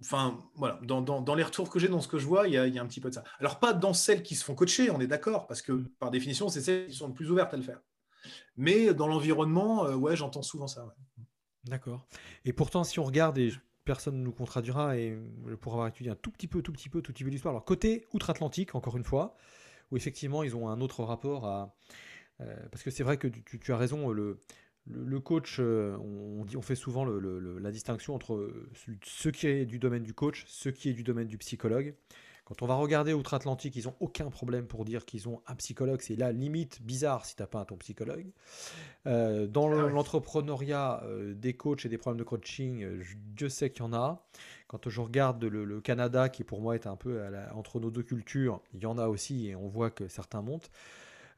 Enfin, voilà, dans, les retours que j'ai, dans ce que je vois, il y, a, un petit peu de ça. Alors, pas dans celles qui se font coacher, on est d'accord, parce que mm. par définition, c'est celles qui sont le plus ouvertes à le faire. Mais dans l'environnement, ouais, j'entends souvent ça. D'accord. Et pourtant, si on regarde, et personne ne nous contradira, et pour avoir étudié un tout petit peu, tout petit peu, tout petit peu d'histoire, alors côté outre-Atlantique, encore une fois, où effectivement, ils ont un autre rapport à... parce que c'est vrai que tu as raison, le, le, coach, euh, on, dit, on fait souvent la distinction entre ce qui est du domaine du coach, ce qui est du domaine du psychologue. Quand on va regarder outre-Atlantique, ils n'ont aucun problème pour dire qu'ils ont un psychologue. C'est la limite bizarre si tu n'as pas un ton psychologue. Euh, dans ah l'entrepreneuriat euh, des coachs et des problèmes de coaching, Dieu sait qu'il y en a. Quand je regarde le, Canada, qui pour moi est un peu entre nos deux cultures, il y en a aussi et on voit que certains montent.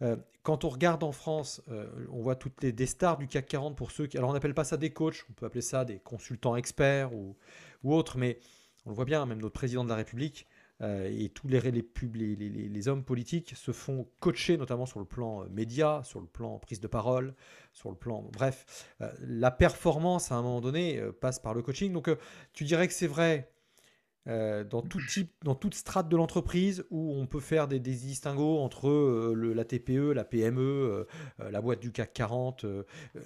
Euh, quand on regarde en France, euh, on voit toutes les des stars du CAC 40 pour ceux qui. Alors on n'appelle pas ça des coachs, on peut appeler ça des consultants experts ou, ou autres, mais on le voit bien, même notre président de la République euh, et tous les, les, les, les, hommes politiques se font coacher, notamment sur le plan média, sur le plan prise de parole, sur le plan. Bref, la performance à un moment donné passe par le coaching. Donc tu dirais que c'est vrai euh, dans tout type, dans toute strate de l'entreprise où on peut faire des, distinguos entre euh, la TPE, la PME, euh, la boîte du CAC 40.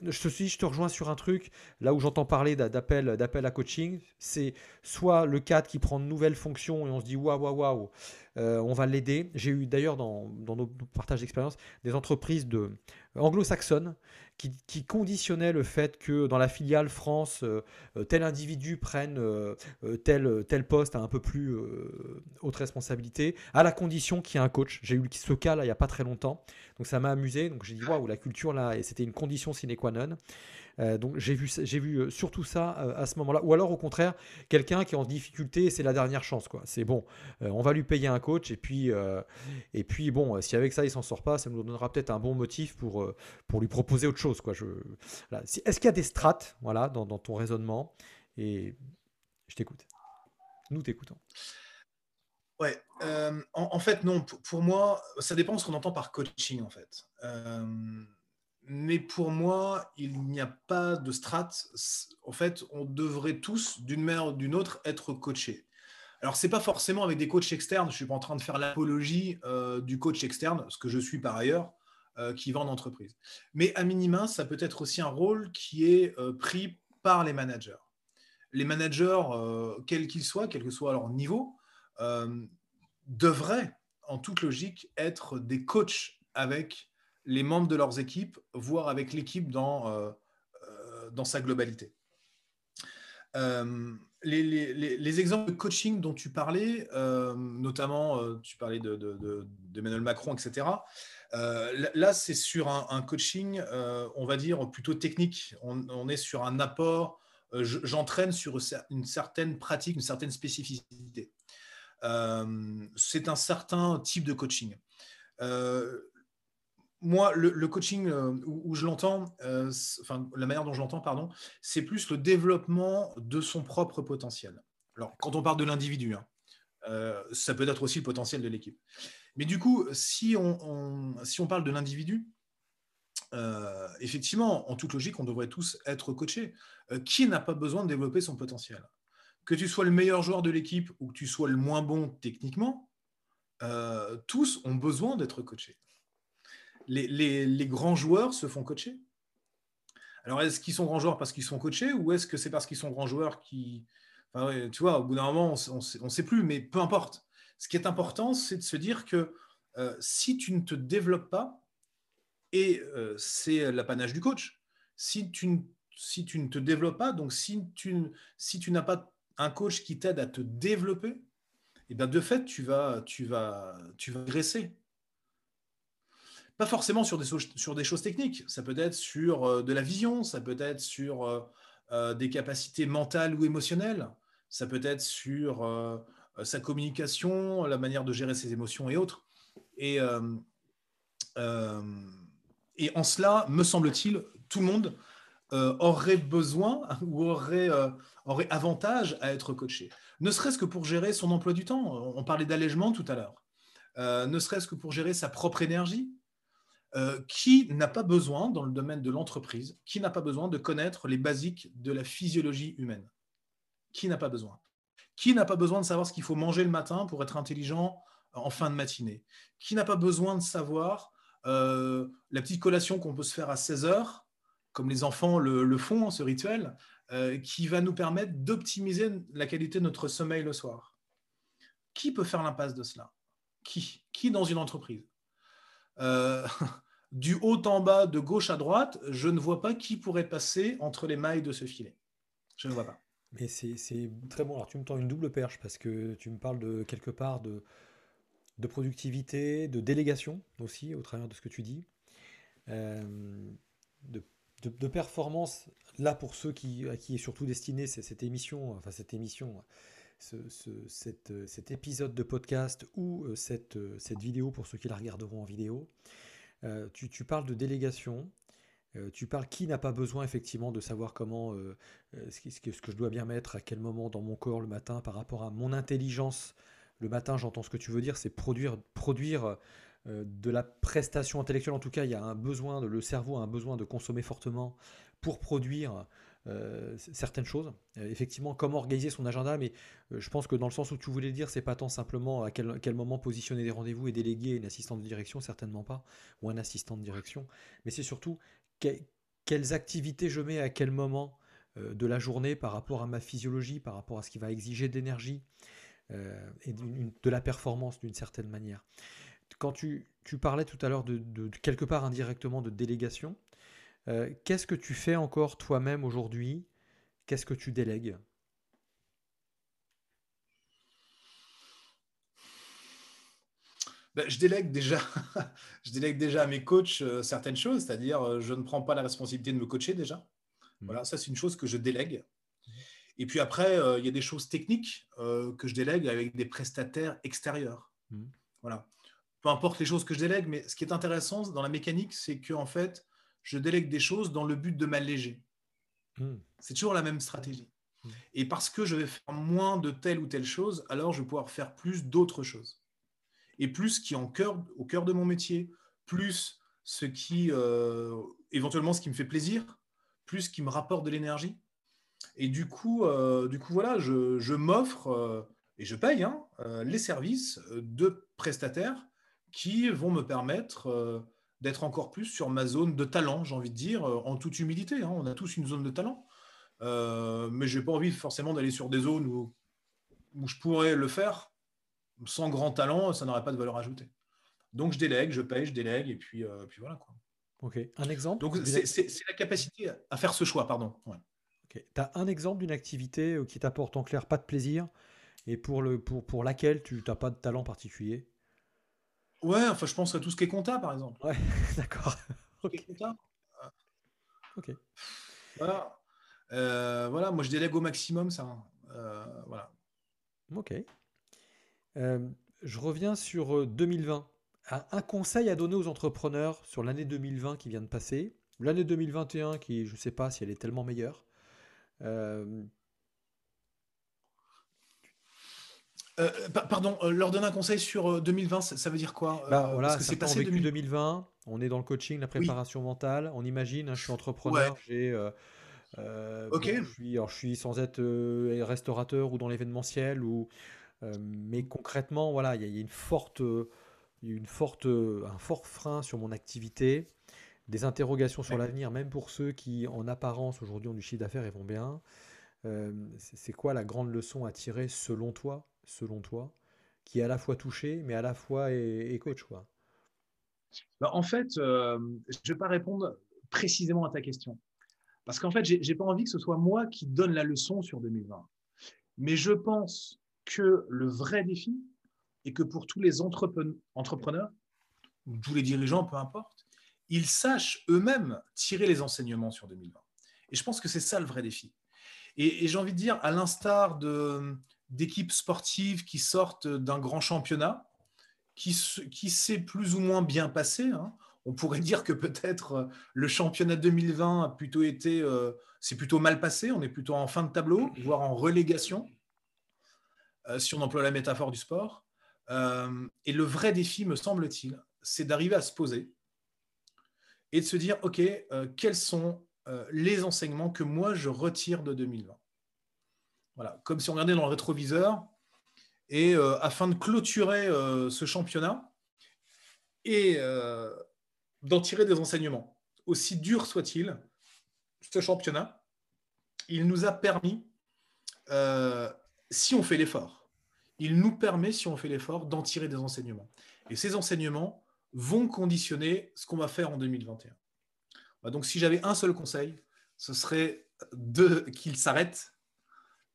je te suis, je te rejoins sur un truc là où j'entends parler d'appel, d'appel à coaching, c'est soit le cadre qui prend de nouvelles fonctions et on se dit waouh waouh waouh, on va l'aider. J'ai eu d'ailleurs dans, dans nos partages d'expérience des entreprises de anglo-saxonnes qui, conditionnait le fait que dans la filiale France, euh, euh, tel individu prenne euh, tel, tel poste à un peu plus haute responsabilité, à la condition qu'il y ait un coach. J'ai eu ce cas là il n'y a pas très longtemps, donc ça m'a amusé. Donc j'ai dit waouh, la culture là, et c'était une condition sine qua non. Euh, donc j'ai vu, j'ai vu euh, surtout ça euh, à ce moment-là. Ou alors au contraire, quelqu'un qui est en difficulté, c'est la dernière chance. quoi. C'est bon, on va lui payer un coach et puis, et puis bon, si avec ça il s'en sort pas, ça nous donnera peut-être un bon motif pour, pour lui proposer autre chose. Quoi. Je, Est-ce qu'il y a des strates voilà, dans, dans ton raisonnement? Et je t'écoute. Nous t'écoutons. Ouais, en, fait, non. Pour, moi, ça dépend de ce qu'on entend par coaching, en fait mais pour moi, il n'y a pas de strat. En fait, on devrait tous, d'une manière ou d'une autre, être coachés. Alors, ce n'est pas forcément avec des coachs externes. Je ne suis pas en train de faire l'apologie euh, du coach externe, ce que je suis par ailleurs, euh, qui vend en. Mais à minima, ça peut être aussi un rôle qui est euh, pris par les managers. Les managers, quels qu'ils soient, quel que soit leur niveau, devraient, en toute logique, être des coachs avec les membres de leurs équipes, voire avec l'équipe dans, euh, euh, dans sa globalité. Euh, les, exemples de coaching dont tu parlais, notamment tu parlais d'Emmanuel de, Macron, etc., là c'est sur un, coaching, on va dire, plutôt technique. On, est sur un apport, j'entraîne sur une certaine pratique, une certaine spécificité. c'est un certain type de coaching moi, le, coaching euh, où, je l'entends, euh, enfin la manière dont je l'entends, pardon, c'est plus le développement de son propre potentiel. Alors, quand on parle de l'individu, hein, euh, ça peut être aussi le potentiel de l'équipe. Mais du coup, si on, si on parle de l'individu, effectivement, en toute logique, on devrait tous être coachés. qui n'a pas besoin de développer son potentiel? Que tu sois le meilleur joueur de l'équipe ou que tu sois le moins bon techniquement, tous ont besoin d'être coachés les, grands joueurs se font coacher? Alors, est-ce qu'ils sont grands joueurs parce qu'ils sont coachés ou est-ce que c'est parce qu'ils sont grands joueurs qui. tu vois, au bout d'un moment, on ne sait plus, mais peu importe. Ce qui est important, c'est de se dire que euh, si tu ne te développes pas, et euh, c'est l'apanage du coach, si tu, ne, si tu ne te développes pas, donc si tu, si tu n'as pas un coach qui t'aide à te développer, et eh bien de fait, tu vas, tu vas, tu vas graisser pas forcément sur des, choses techniques, ça peut être sur euh, de la vision, ça peut être sur euh, euh, des capacités mentales ou émotionnelles, ça peut être sur sa communication, la manière de gérer ses émotions et autres. Et, en cela, me semble-t-il, tout le monde aurait besoin ou aurait avantage à être coaché. Ne serait-ce que pour gérer son emploi du temps. On parlait d'allègement tout à l'heure. ne serait-ce que pour gérer sa propre énergie, Euh, qui n'a pas besoin, dans le domaine de l'entreprise, qui n'a pas besoin de connaître les basiques de la physiologie humaine. Qui n'a pas besoin? Qui n'a pas besoin de savoir ce qu'il faut manger le matin pour être intelligent en fin de matinée? Qui n'a pas besoin de savoir euh, la petite collation qu'on peut se faire à 16 heures, comme les enfants le, font, ce rituel, euh, qui va nous permettre d'optimiser la qualité de notre sommeil le soir? Qui peut faire l'impasse de cela? Qui? Qui dans une entreprise? Euh, du haut en bas, de gauche à droite, je ne vois pas qui pourrait passer entre les mailles de ce filet. Je ne vois pas. Mais c'est très bon. Alors tu me tends une double perche parce que tu me parles de quelque part de, de productivité, de délégation aussi au travers de ce que tu dis, euh, de, de, performance. Là pour ceux qui, à qui est surtout destiné cette émission, enfin cette émission, ce, cet épisode de podcast ou euh, cette, euh, cette vidéo pour ceux qui la regarderont en vidéo. Euh, tu, tu, parles de délégation. tu parles qui n'a pas besoin effectivement de savoir comment, ce, que, ce, que, je dois bien mettre, à quel moment dans mon corps le matin par rapport à mon intelligence. Le matin, j'entends ce que tu veux dire, c'est produire, produire de la prestation intellectuelle. En tout cas, il y a un besoin, le cerveau a un besoin de consommer fortement pour produire euh, certaines choses. Euh, effectivement, comment organiser son agenda, mais euh, je pense que dans le sens où tu voulais dire, c'est pas tant simplement à quel, moment positionner des rendez-vous et déléguer une assistante de direction, certainement pas, ou un assistant de direction, mais c'est surtout quelles activités je mets à quel moment de la journée par rapport à ma physiologie, par rapport à ce qui va exiger d'énergie et de la performance d'une certaine manière. Quand tu, parlais tout à l'heure de, quelque part indirectement de délégation, euh, qu'est-ce que tu fais encore toi-même aujourd'hui? Qu'est-ce que tu délègues? Ben, je délègue déjà, je délègue déjà à mes coachs euh, certaines choses, c'est-à-dire euh, je ne prends pas la responsabilité de me coacher déjà. Mmh. Voilà, ça c'est une chose que je délègue. Et puis après, il y a des choses techniques que je délègue avec des prestataires extérieurs. Mmh. Voilà. Peu importe les choses que je délègue, mais ce qui est intéressant dans la mécanique, c'est que en fait, je délègue des choses dans le but de m'alléger. Hmm. C'est toujours la même stratégie. Hmm. Et parce que je vais faire moins de telle ou telle chose, alors je vais pouvoir faire plus d'autres choses. Et plus qui est en au cœur de mon métier, plus ce qui, euh, éventuellement, ce qui me fait plaisir, plus ce qui me rapporte de l'énergie. Et du coup, euh, du coup voilà, je, m'offre euh, et je paye hein, les services de prestataires qui vont me permettre d'être encore plus sur ma zone de talent, j'ai envie de dire, euh, en toute humilité. Hein. on a tous une zone de talent. Euh, mais je n'ai pas envie forcément d'aller sur des zones où, où je pourrais le faire sans grand talent, ça n'aurait pas de valeur ajoutée. Donc je délègue, je paye, je délègue, et puis, euh, puis voilà. Quoi. Ok, un exemple Donc c'est la capacité à faire ce choix, pardon. Ouais. Tu as un exemple d'une activité qui t'apporte en clair pas de plaisir et pour, le, pour, pour laquelle tu n'as pas de talent particulier? Ouais, enfin, je pense à tout ce qui est compta, par exemple. Ouais, d'accord. Ok. ok. Voilà. Euh, voilà, moi je délègue au maximum ça. Euh, voilà. Ok. Euh, je reviens sur 2020. Un conseil à donner aux entrepreneurs sur l'année 2020 qui vient de passer, l'année 2021 qui, je ne sais pas si elle est tellement meilleure. Euh, pardon, euh, leur donner un conseil sur 2020, euh, ça, veut dire quoi bah, voilà, Parce que c'est passé 2020, on est dans le coaching, la préparation mentale. On imagine, hein, je suis entrepreneur, j'ai. je, suis, je suis sans être restaurateur ou dans l'événementiel, ou, mais concrètement, voilà, il y, a une forte, une forte, un fort frein sur mon activité, des interrogations sur l'avenir, même pour ceux qui, en apparence, aujourd'hui ont du chiffre d'affaires et vont bien. c'est quoi la grande leçon à tirer selon toi? Selon toi, qui est à la fois touché, mais à la fois est, coach quoi bah, En fait, euh, je ne vais pas répondre précisément à ta question. Parce qu'en fait, je n'ai pas envie que ce soit moi qui donne la leçon sur 2020. Mais je pense que le vrai défi est que pour tous les entrepreneurs, ou tous les dirigeants, peu importe, ils sachent eux-mêmes tirer les enseignements sur 2020. Et je pense que c'est ça le vrai défi. et j'ai envie de dire, à l'instar de, d'équipes sportives qui sortent d'un grand championnat, qui, qui s'est plus ou moins bien passé. Hein. On pourrait dire que peut-être euh, le championnat 2020 a plutôt été, euh, c'est plutôt mal passé. On est plutôt en fin de tableau, voire en relégation, euh, si on emploie la métaphore du sport. et le vrai défi, me semble-t-il, c'est d'arriver à se poser et de se dire, OK, quels sont les enseignements que moi je retire de 2020 Voilà, comme si on regardait dans le rétroviseur, et afin de clôturer ce championnat et d'en tirer des enseignements, aussi dur soit-il, ce championnat, il nous a permis, si on fait l'effort, il nous permet, si on fait l'effort, d'en tirer des enseignements. Et ces enseignements vont conditionner ce qu'on va faire en 2021. Bah, donc, si j'avais un seul conseil, ce serait de qu'il s'arrête,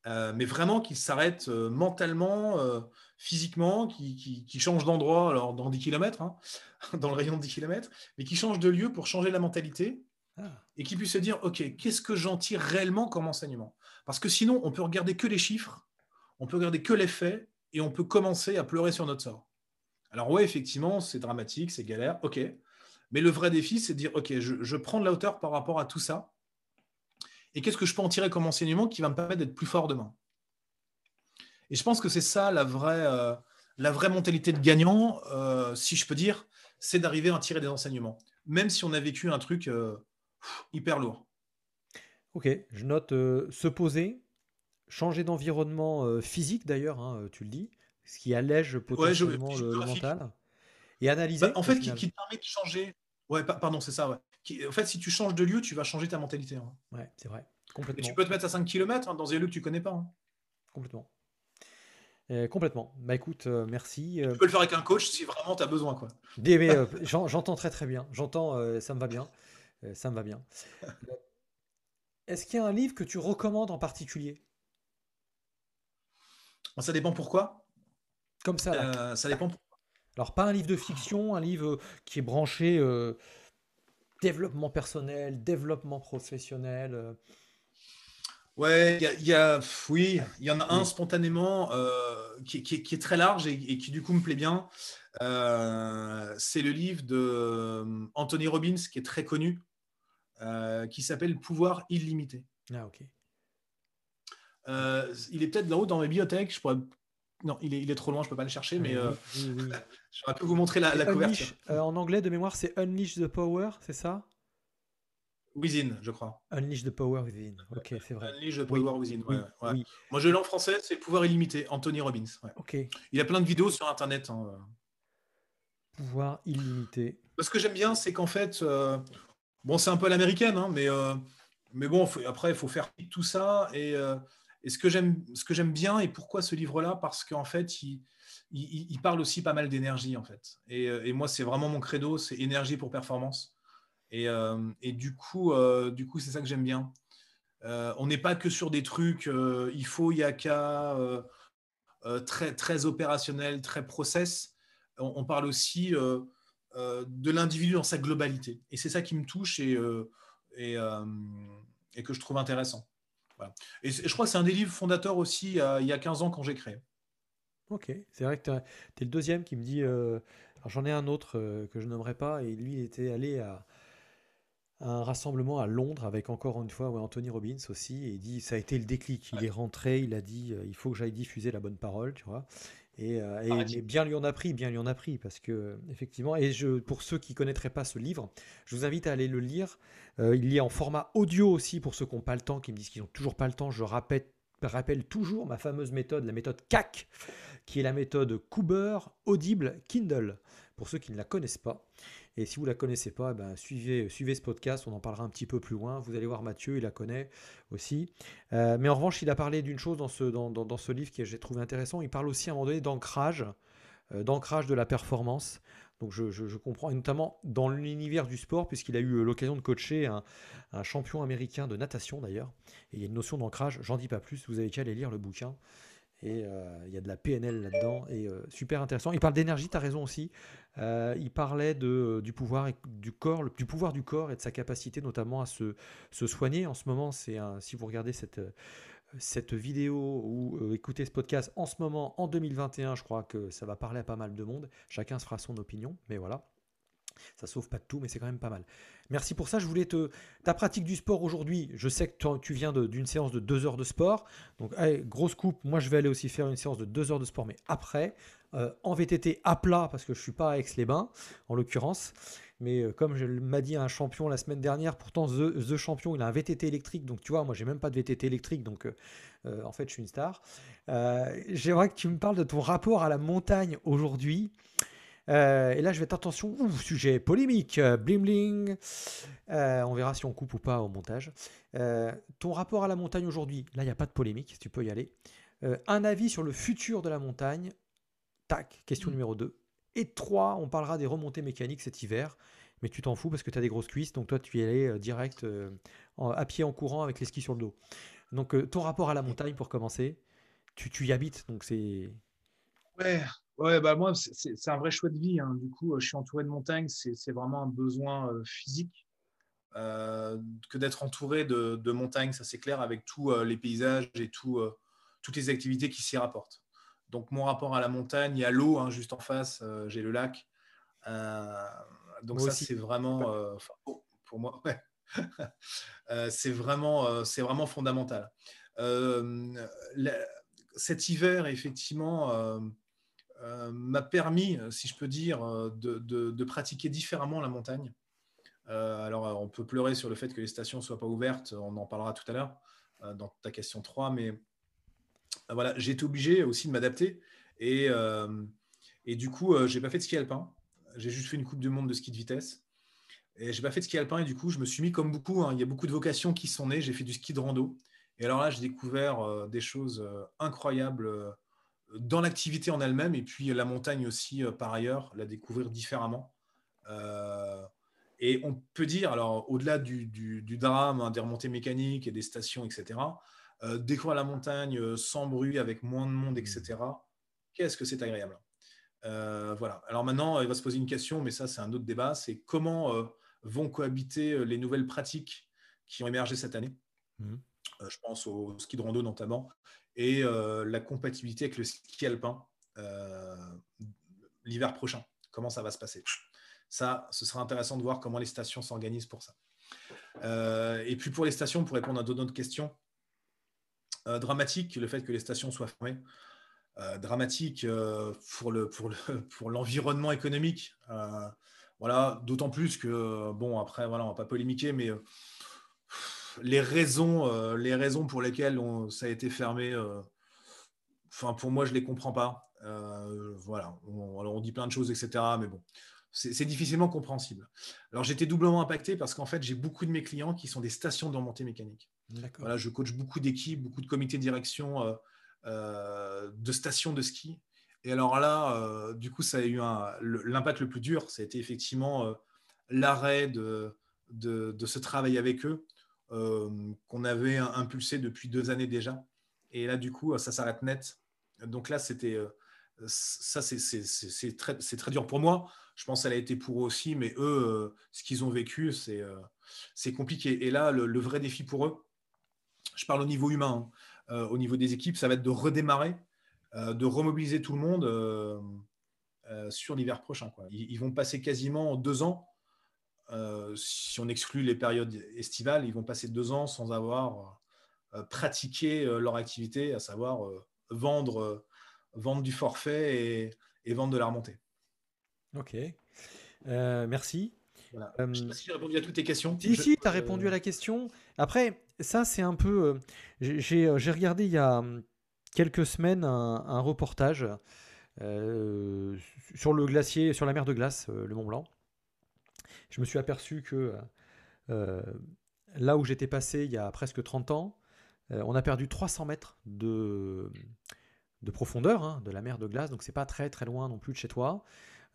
euh, mais vraiment qu'il s'arrête euh, mentalement, euh, physiquement, qui, change d'endroit, alors dans 10 km, hein, dans le rayon de 10 km, mais qui change de lieu pour changer la mentalité ah. et qui puisse se dire, OK, qu'est-ce que j'en tire réellement comme enseignement? Parce que sinon, on peut regarder que les chiffres, on peut regarder que les faits, et on peut commencer à pleurer sur notre sort. Alors ouais, effectivement, c'est dramatique, c'est galère, ok. Mais le vrai défi, c'est de dire, ok, je, prends de la hauteur par rapport à tout ça. Et qu'est-ce que je peux en tirer comme enseignement qui va me permettre d'être plus fort demain? Et je pense que c'est ça la vraie, euh, la vraie mentalité de gagnant, euh, si je peux dire, c'est d'arriver à en tirer des enseignements, même si on a vécu un truc euh, hyper lourd. Ok, je note se poser, changer d'environnement physique d'ailleurs, hein, tu le dis, ce qui allège potentiellement le, mental. Et analyser. Bah, en fait, qui, permet de changer. Ouais, pardon, c'est ça. Ouais. En fait, si tu changes de lieu, tu vas changer ta mentalité. Hein. Ouais, c'est vrai. Complètement. Et tu peux te mettre à 5 km hein, dans un lieu que tu connais pas. Hein. Complètement. Euh, complètement. Bah écoute, euh, merci. Euh. Tu peux le faire avec un coach si vraiment tu as besoin. Quoi. j'entends très très bien. J'entends, ça me va bien. ça me va bien. Est-ce qu'il y a un livre que tu recommandes en particulier? Ça dépend pourquoi. Comme ça. Ça dépend. Alors, pas un livre de fiction, un livre qui est branché développement personnel, développement professionnel. Euh. Ouais, il y, a, oui, il y en a un spontanément qui, est très large et, qui du coup me plaît bien. c'est le livre de Anthony Robbins qui est très connu, qui s'appelle Pouvoir illimité. Ah ok. il est peut-être là-haut dans mes bibliothèques. Je pourrais non, il est, trop loin, je ne peux pas le chercher, mais euh, je vais un peu vous montrer la, couverture. Euh, en anglais, de mémoire, c'est Unleash the Power, c'est ça? Within, je crois. Unleash the Power Within, ok, c'est vrai. Unleash the Power Within, ouais, Moi, je l'ai en français, c'est Pouvoir illimité, Anthony Robbins. Ok. Il a plein de vidéos sur Internet. Hein, euh. Pouvoir illimité. Ce que j'aime bien, c'est qu'en fait, bon, c'est un peu l'américaine, hein, mais, mais bon, après, il faut faire tout ça et et ce que j'aime bien et pourquoi ce livre-là? Parce qu'en fait, il, parle aussi pas mal d'énergie, en fait. Et, et moi, c'est vraiment mon credo, c'est énergie pour performance. Et, euh, et du coup, euh, du coup, c'est ça que j'aime bien. Euh, on n'est pas que sur des trucs, il faut, il y a qu'à, très, très opérationnel, très process. On, parle aussi de l'individu dans sa globalité. Et c'est ça qui me touche et que je trouve intéressant. Et, je crois que c'est un des livres fondateurs aussi il y a 15 ans quand j'ai créé. Ok, c'est vrai que tu es le deuxième qui me dit. Euh, alors j'en ai un autre euh, que je nommerai pas, et lui, il était allé à, un rassemblement à Londres avec encore une fois Anthony Robbins aussi, et il dit ça a été le déclic. Il est rentré, il a dit euh, il faut que j'aille diffuser la bonne parole, tu vois. Et, bien lui en a pris, bien lui en a pris, parce que effectivement, et je, pour ceux qui connaîtraient pas ce livre, je vous invite à aller le lire. Euh, il y a en format audio aussi pour ceux qui n'ont pas le temps, qui me disent qu'ils n'ont toujours pas le temps. Je rappelle, rappelle toujours ma fameuse méthode, la méthode CAC, qui est la méthode Cooper Audible Kindle, pour ceux qui ne la connaissent pas. Et si vous la connaissez pas, ben, suivez, suivez ce podcast, on en parlera un petit peu plus loin. Vous allez voir Mathieu, il la connaît aussi. Euh, mais en revanche, il a parlé d'une chose dans ce, dans, dans, ce livre que j'ai trouvé intéressant. Il parle aussi à un moment donné d'ancrage, euh, d'ancrage de la performance. Donc je, comprends, et notamment dans l'univers du sport, puisqu'il a eu euh, l'occasion de coacher un, champion américain de natation d'ailleurs. Et il y a une notion d'ancrage, j'en dis pas plus, vous avez qu'à aller lire le bouquin. Et euh, il y a de la PNL là-dedans, et euh, super intéressant. Il parle d'énergie, tu as raison aussi. il parlait de, du pouvoir du corps, du pouvoir du corps et de sa capacité notamment à se, se soigner. En ce moment, c'est si vous regardez cette cette vidéo ou euh, écouter ce podcast en ce moment, en 2021, je crois que ça va parler à pas mal de monde. Chacun se fera son opinion, mais voilà. Ça sauve pas de tout, mais c'est quand même pas mal. Merci pour ça. Je voulais te. Ta pratique du sport aujourd'hui, je sais que tu viens d'une séance de deux heures de sport. Donc, grosse coupe. Moi, je vais aller aussi faire une séance de deux heures de sport, mais après, euh, en VTT à plat, parce que je suis pas à Aix-les-Bains, en l'occurrence. mais euh, comme je m'a dit un champion la semaine dernière, pourtant the, champion, il a un VTT électrique, donc tu vois, moi j'ai même pas de VTT électrique, donc euh, en fait je suis une star. J'aimerais que tu me parles de ton rapport à la montagne aujourd'hui. Et là, je vais être attention, sujet polémique, bling bling. on verra si on coupe ou pas au montage. ton rapport à la montagne aujourd'hui, là, il n'y a pas de polémique, tu peux y aller. un avis sur le futur de la montagne. Tac, question mmh. numéro 2. Et 3, on parlera des remontées mécaniques cet hiver. Mais tu t'en fous parce que tu as des grosses cuisses, donc toi tu y allais euh, direct euh, à pied en courant avec les skis sur le dos. Donc euh, ton rapport à la montagne pour commencer, tu, tu y habites, donc c'est. Ouais, ouais bah moi c'est un vrai choix de vie. Hein. Du coup, je suis entouré de montagnes, c'est vraiment un besoin physique que d'être entouré de, de, montagnes, ça c'est clair, avec tous les paysages et tout, toutes les activités qui s'y rapportent. Donc mon rapport à la montagne, il y a l'eau hein, juste en face, euh, j'ai le lac. Euh, donc ça c'est vraiment, euh, oh, pour moi, c'est vraiment, c'est vraiment fondamental. cet hiver, effectivement, m'a permis, si je peux dire, de, pratiquer différemment la montagne. alors, on peut pleurer sur le fait que les stations ne soient pas ouvertes, on en parlera tout à l'heure dans ta question 3, mais voilà, j'ai été obligé aussi de m'adapter. Et, euh, du coup, euh, j'ai pas fait de ski alpin. J'ai juste fait une Coupe du Monde de ski de vitesse. Et j'ai pas fait de ski alpin. Et du coup, je me suis mis comme beaucoup. Hein, il y a beaucoup de vocations qui sont nées. J'ai fait du ski de rando. Et alors là, j'ai découvert euh, des choses incroyables dans l'activité en elle-même. Et puis la montagne aussi, par ailleurs, la découvrir différemment. et on peut dire, alors au-delà du, du, drame, hein, des remontées mécaniques et des stations, etc., euh, découvrir la montagne euh, sans bruit, avec moins de monde, etc. Mmh. Qu'est-ce que c'est agréable? Euh, voilà. Alors maintenant, il va se poser une question, mais ça, c'est un autre débat. C'est comment vont cohabiter les nouvelles pratiques qui ont émergé cette année? Mmh. je pense au ski de rando notamment, et la compatibilité avec le ski alpin l'hiver prochain. Comment ça va se passer? Ça, ce sera intéressant de voir comment les stations s'organisent pour ça. et puis pour les stations, pour répondre à d'autres questions, euh, dramatique le fait que les stations soient fermées. Euh, dramatique euh, pour l'environnement économique. voilà, d'autant plus que, bon, après, voilà, on va pas polémiquer, mais les raisons, les raisons pour lesquelles ça a été fermé, enfin, pour moi, je les comprends pas. voilà, on, alors on dit plein de choses, etc. Mais bon, c'est difficilement compréhensible. Alors j'étais doublement impacté parce qu'en fait, j'ai beaucoup de mes clients qui sont des stations de remontée mécanique. Voilà, je coach beaucoup d'équipes, beaucoup de comités de direction euh, euh, de stations de ski. Et alors là, euh, du coup, ça a eu l'impact le, plus dur, ça a été effectivement l'arrêt de, de, ce travail avec eux qu'on avait impulsé depuis deux années déjà. Et là, du coup, ça s'arrête net. Donc là, c'était ça, c'est très, dur pour moi. Je pense que ça a été pour eux aussi, mais eux, ce qu'ils ont vécu, c'est compliqué. Et là, le, vrai défi pour eux, je parle au niveau humain, hein. euh, au niveau des équipes, ça va être de redémarrer, euh, de remobiliser tout le monde euh, sur l'hiver prochain. Ils, vont passer quasiment deux ans, si on exclut les périodes estivales, ils vont passer deux ans sans avoir pratiqué leur activité, à savoir vendre, vendre du forfait et, vendre de la remontée. Ok, merci. Voilà. je ne sais pas si j'ai répondu à toutes tes questions. Si, si, tu as répondu à la question. Après, ça, c'est un peu. Euh, euh, j'ai regardé il y a hum, quelques semaines un, reportage euh, sur le glacier, sur la mer de glace, le Mont Blanc. Je me suis aperçu que là où j'étais passé il y a presque 30 ans, on a perdu 300 mètres de, de profondeur hein, de la mer de glace, donc c'est pas très très loin non plus de chez toi.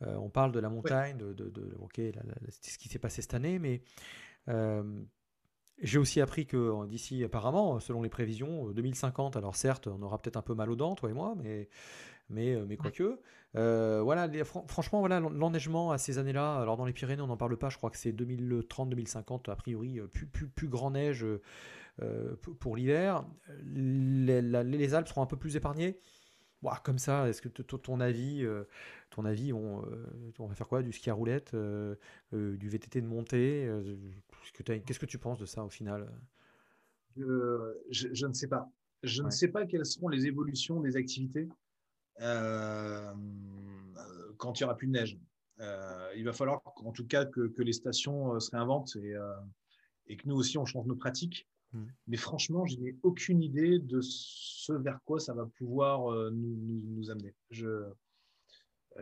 on parle de la montagne, de, de, ok, ce qui s'est passé cette année, mais j'ai aussi appris que d'ici, apparemment, selon les prévisions, 2050, euh, alors certes, on aura peut-être un peu mal aux dents, toi et moi, mais, mais, euh, mais quoique. Euh, voilà, franchement, voilà, l'enneigement à ces années-là, alors dans les Pyrénées, on n'en parle pas, je crois que c'est 2030-2050, a priori, plus, plus, plus grand neige pour l'hiver. Les, les, Alpes seront un peu plus épargnées. comme ça, est-ce que ton avis, ton avis, on, on, va faire quoi? Du ski à roulette, du VTT de montée Qu'est-ce que tu penses de ça au final? Je, ne sais pas. Je ne sais pas quelles seront les évolutions des activités euh, quand il n'y aura plus de neige. Euh, il va falloir en tout cas que, les stations se réinventent et, et, que nous aussi on change nos pratiques. Hmm. Mais franchement, je n'ai aucune idée de ce vers quoi ça va pouvoir nous, amener. Je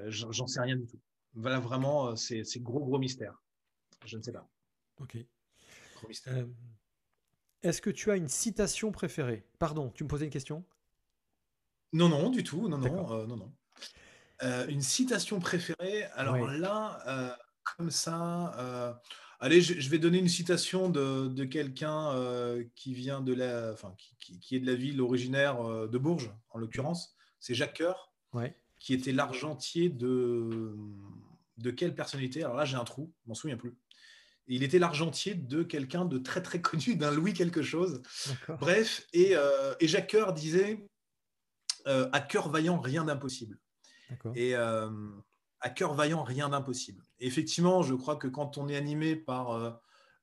j'en sais rien du tout. Voilà, vraiment, c'est gros, gros mystère. Je ne sais pas. Ok. Est-ce que tu as une citation préférée? Pardon, tu me posais une question? Non, non, du tout. Non, non, non, non. Euh, une citation préférée. Alors là, euh, comme ça, euh, allez, je, vais donner une citation de, quelqu'un qui vient de la, enfin, qui, est de la ville originaire de Bourges, en l'occurrence. C'est Jacques Coeur, qui était l'argentier de de quelle personnalité? Alors là, j'ai un trou, je m'en souviens plus. il était l'argentier de quelqu'un de très très connu, d'un Louis quelque chose. Bref, et, et Jacques Coeur disait à cœur vaillant, rien d'impossible. Et euh, à cœur vaillant, rien d'impossible. Effectivement, je crois que quand on est animé par euh,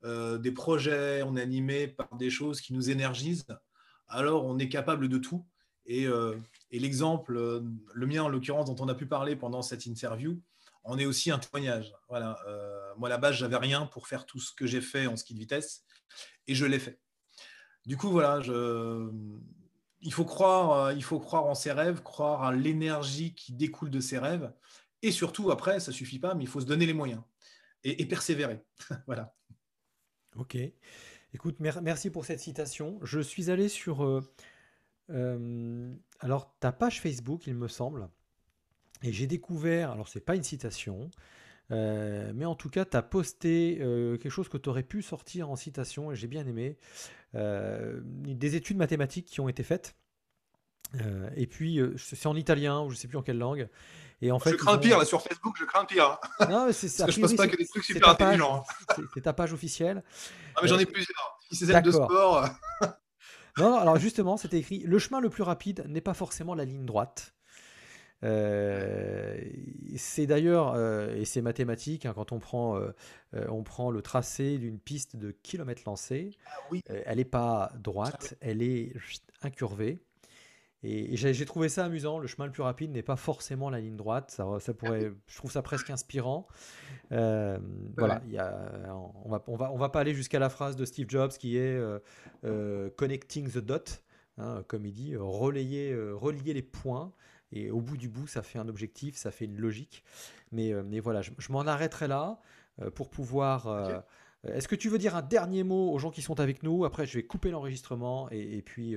euh, des projets, on est animé par des choses qui nous énergisent, alors on est capable de tout. Et, l'exemple, le mien en l'occurrence, dont on a pu parler pendant cette interview, en est aussi un témoignage. Voilà, moi, à la base, j'avais rien pour faire tout ce que j'ai fait en ski de vitesse, et je l'ai fait. Du coup, voilà, je, il faut croire, euh, il faut croire en ses rêves, croire à l'énergie qui découle de ses rêves. Et surtout, après, ça suffit pas, mais il faut se donner les moyens et, persévérer. voilà. Ok. Écoute, merci pour cette citation. Je suis allé sur euh, euh, alors ta page Facebook, il me semble, et j'ai découvert. Alors c'est pas une citation. mais en tout cas, tu as posté quelque chose que tu aurais pu sortir en citation et j'ai bien aimé. Euh, des études mathématiques qui ont été faites. Euh, et puis, euh, c'est en italien, ou je ne sais plus en quelle langue. Et en fait, je crains pire, là, sur Facebook, je crains pire. Non, c'est ça. je pense pas que des trucs super intelligents. C'est ta page officielle. Ah, mais j'en ai plusieurs. Si c'est de sport. non, alors justement, c'était écrit Le chemin le plus rapide n'est pas forcément la ligne droite. Euh, c'est d'ailleurs, euh, et c'est mathématique, hein, quand on prend, euh, on prend le tracé d'une piste de kilomètres lancés, ah elle n'est pas droite, elle est incurvée. Et, j'ai trouvé ça amusant. Le chemin le plus rapide n'est pas forcément la ligne droite. Ça, ça pourrait, je trouve ça presque inspirant. Voilà, y a, on va, on va, on va pas aller jusqu'à la phrase de Steve Jobs qui est connecting the dot, hein, comme il dit, relayer, relier les points. Et au bout du bout, ça fait un objectif, ça fait une logique. Mais, euh, mais voilà, je, m'en arrêterai là euh, pour pouvoir. Euh, est-ce que tu veux dire un dernier mot aux gens qui sont avec nous? Après, je vais couper l'enregistrement et, puis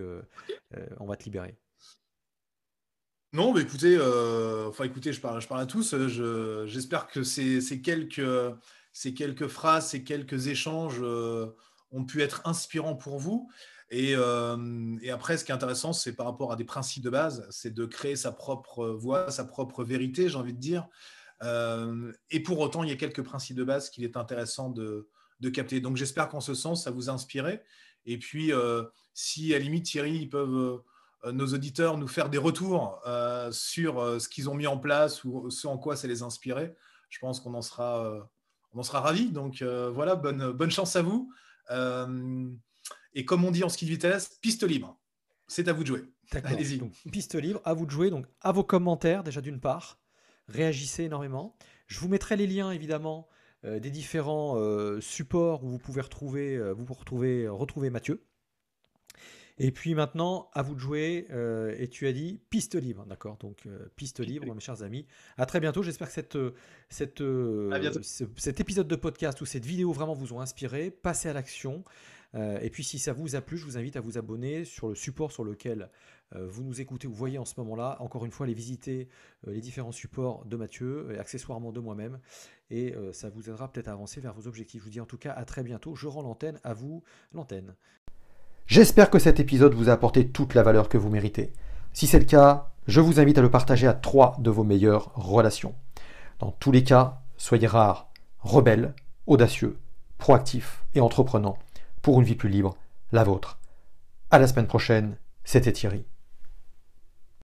on va te libérer. Non, mais écoutez, enfin écoutez, je parle, je parle à tous. J'espère que ces, ces, quelques, ces quelques phrases, ces quelques échanges ont pu être inspirants pour vous. Euh, et, après, ce qui est intéressant, c'est par rapport à des principes de base, c'est de créer sa propre voix, sa propre vérité, j'ai envie de dire. Euh, et pour autant, il y a quelques principes de base qu'il est intéressant de, capter. Donc j'espère qu'en ce sens, ça vous a inspiré. Et puis, euh, si à limite, Thierry, ils peuvent, nos auditeurs, nous faire des retours sur ce qu'ils ont mis en place ou ce en quoi ça les a je pense qu'on en sera, on sera ravis. Donc voilà, bonne, bonne chance à vous. Et comme on dit en ski de vitesse, piste libre. C'est à vous de jouer. Allez-y. Piste libre, à vous de jouer. Donc, à vos commentaires, déjà d'une part. Réagissez énormément. Je vous mettrai les liens, évidemment, euh, des différents euh, supports où vous pouvez retrouver, euh, vous retrouver, retrouver Mathieu. Et puis maintenant, à vous de jouer. et tu as dit piste libre, d'accord Donc piste libre, mes chers amis. À très bientôt. J'espère que cette, cette, cet épisode de podcast ou cette vidéo vraiment vous ont inspiré. Passez à l'action. Euh, et puis si ça vous a plu, je vous invite à vous abonner sur le support sur lequel euh, vous nous écoutez ou voyez en ce moment-là. Encore une fois, allez visiter euh, les différents supports de Mathieu et accessoirement de moi-même. Et ça vous aidera peut-être à avancer vers vos objectifs. Je vous dis en tout cas à très bientôt. Je rends l'antenne à vous, l'antenne. J'espère que cet épisode vous a apporté toute la valeur que vous méritez. Si c'est le cas, je vous invite à le partager à trois de vos meilleures relations. Dans tous les cas, soyez rares, rebelles, audacieux, proactifs et entreprenants pour une vie plus libre, la vôtre. À la semaine prochaine, c'était Thierry.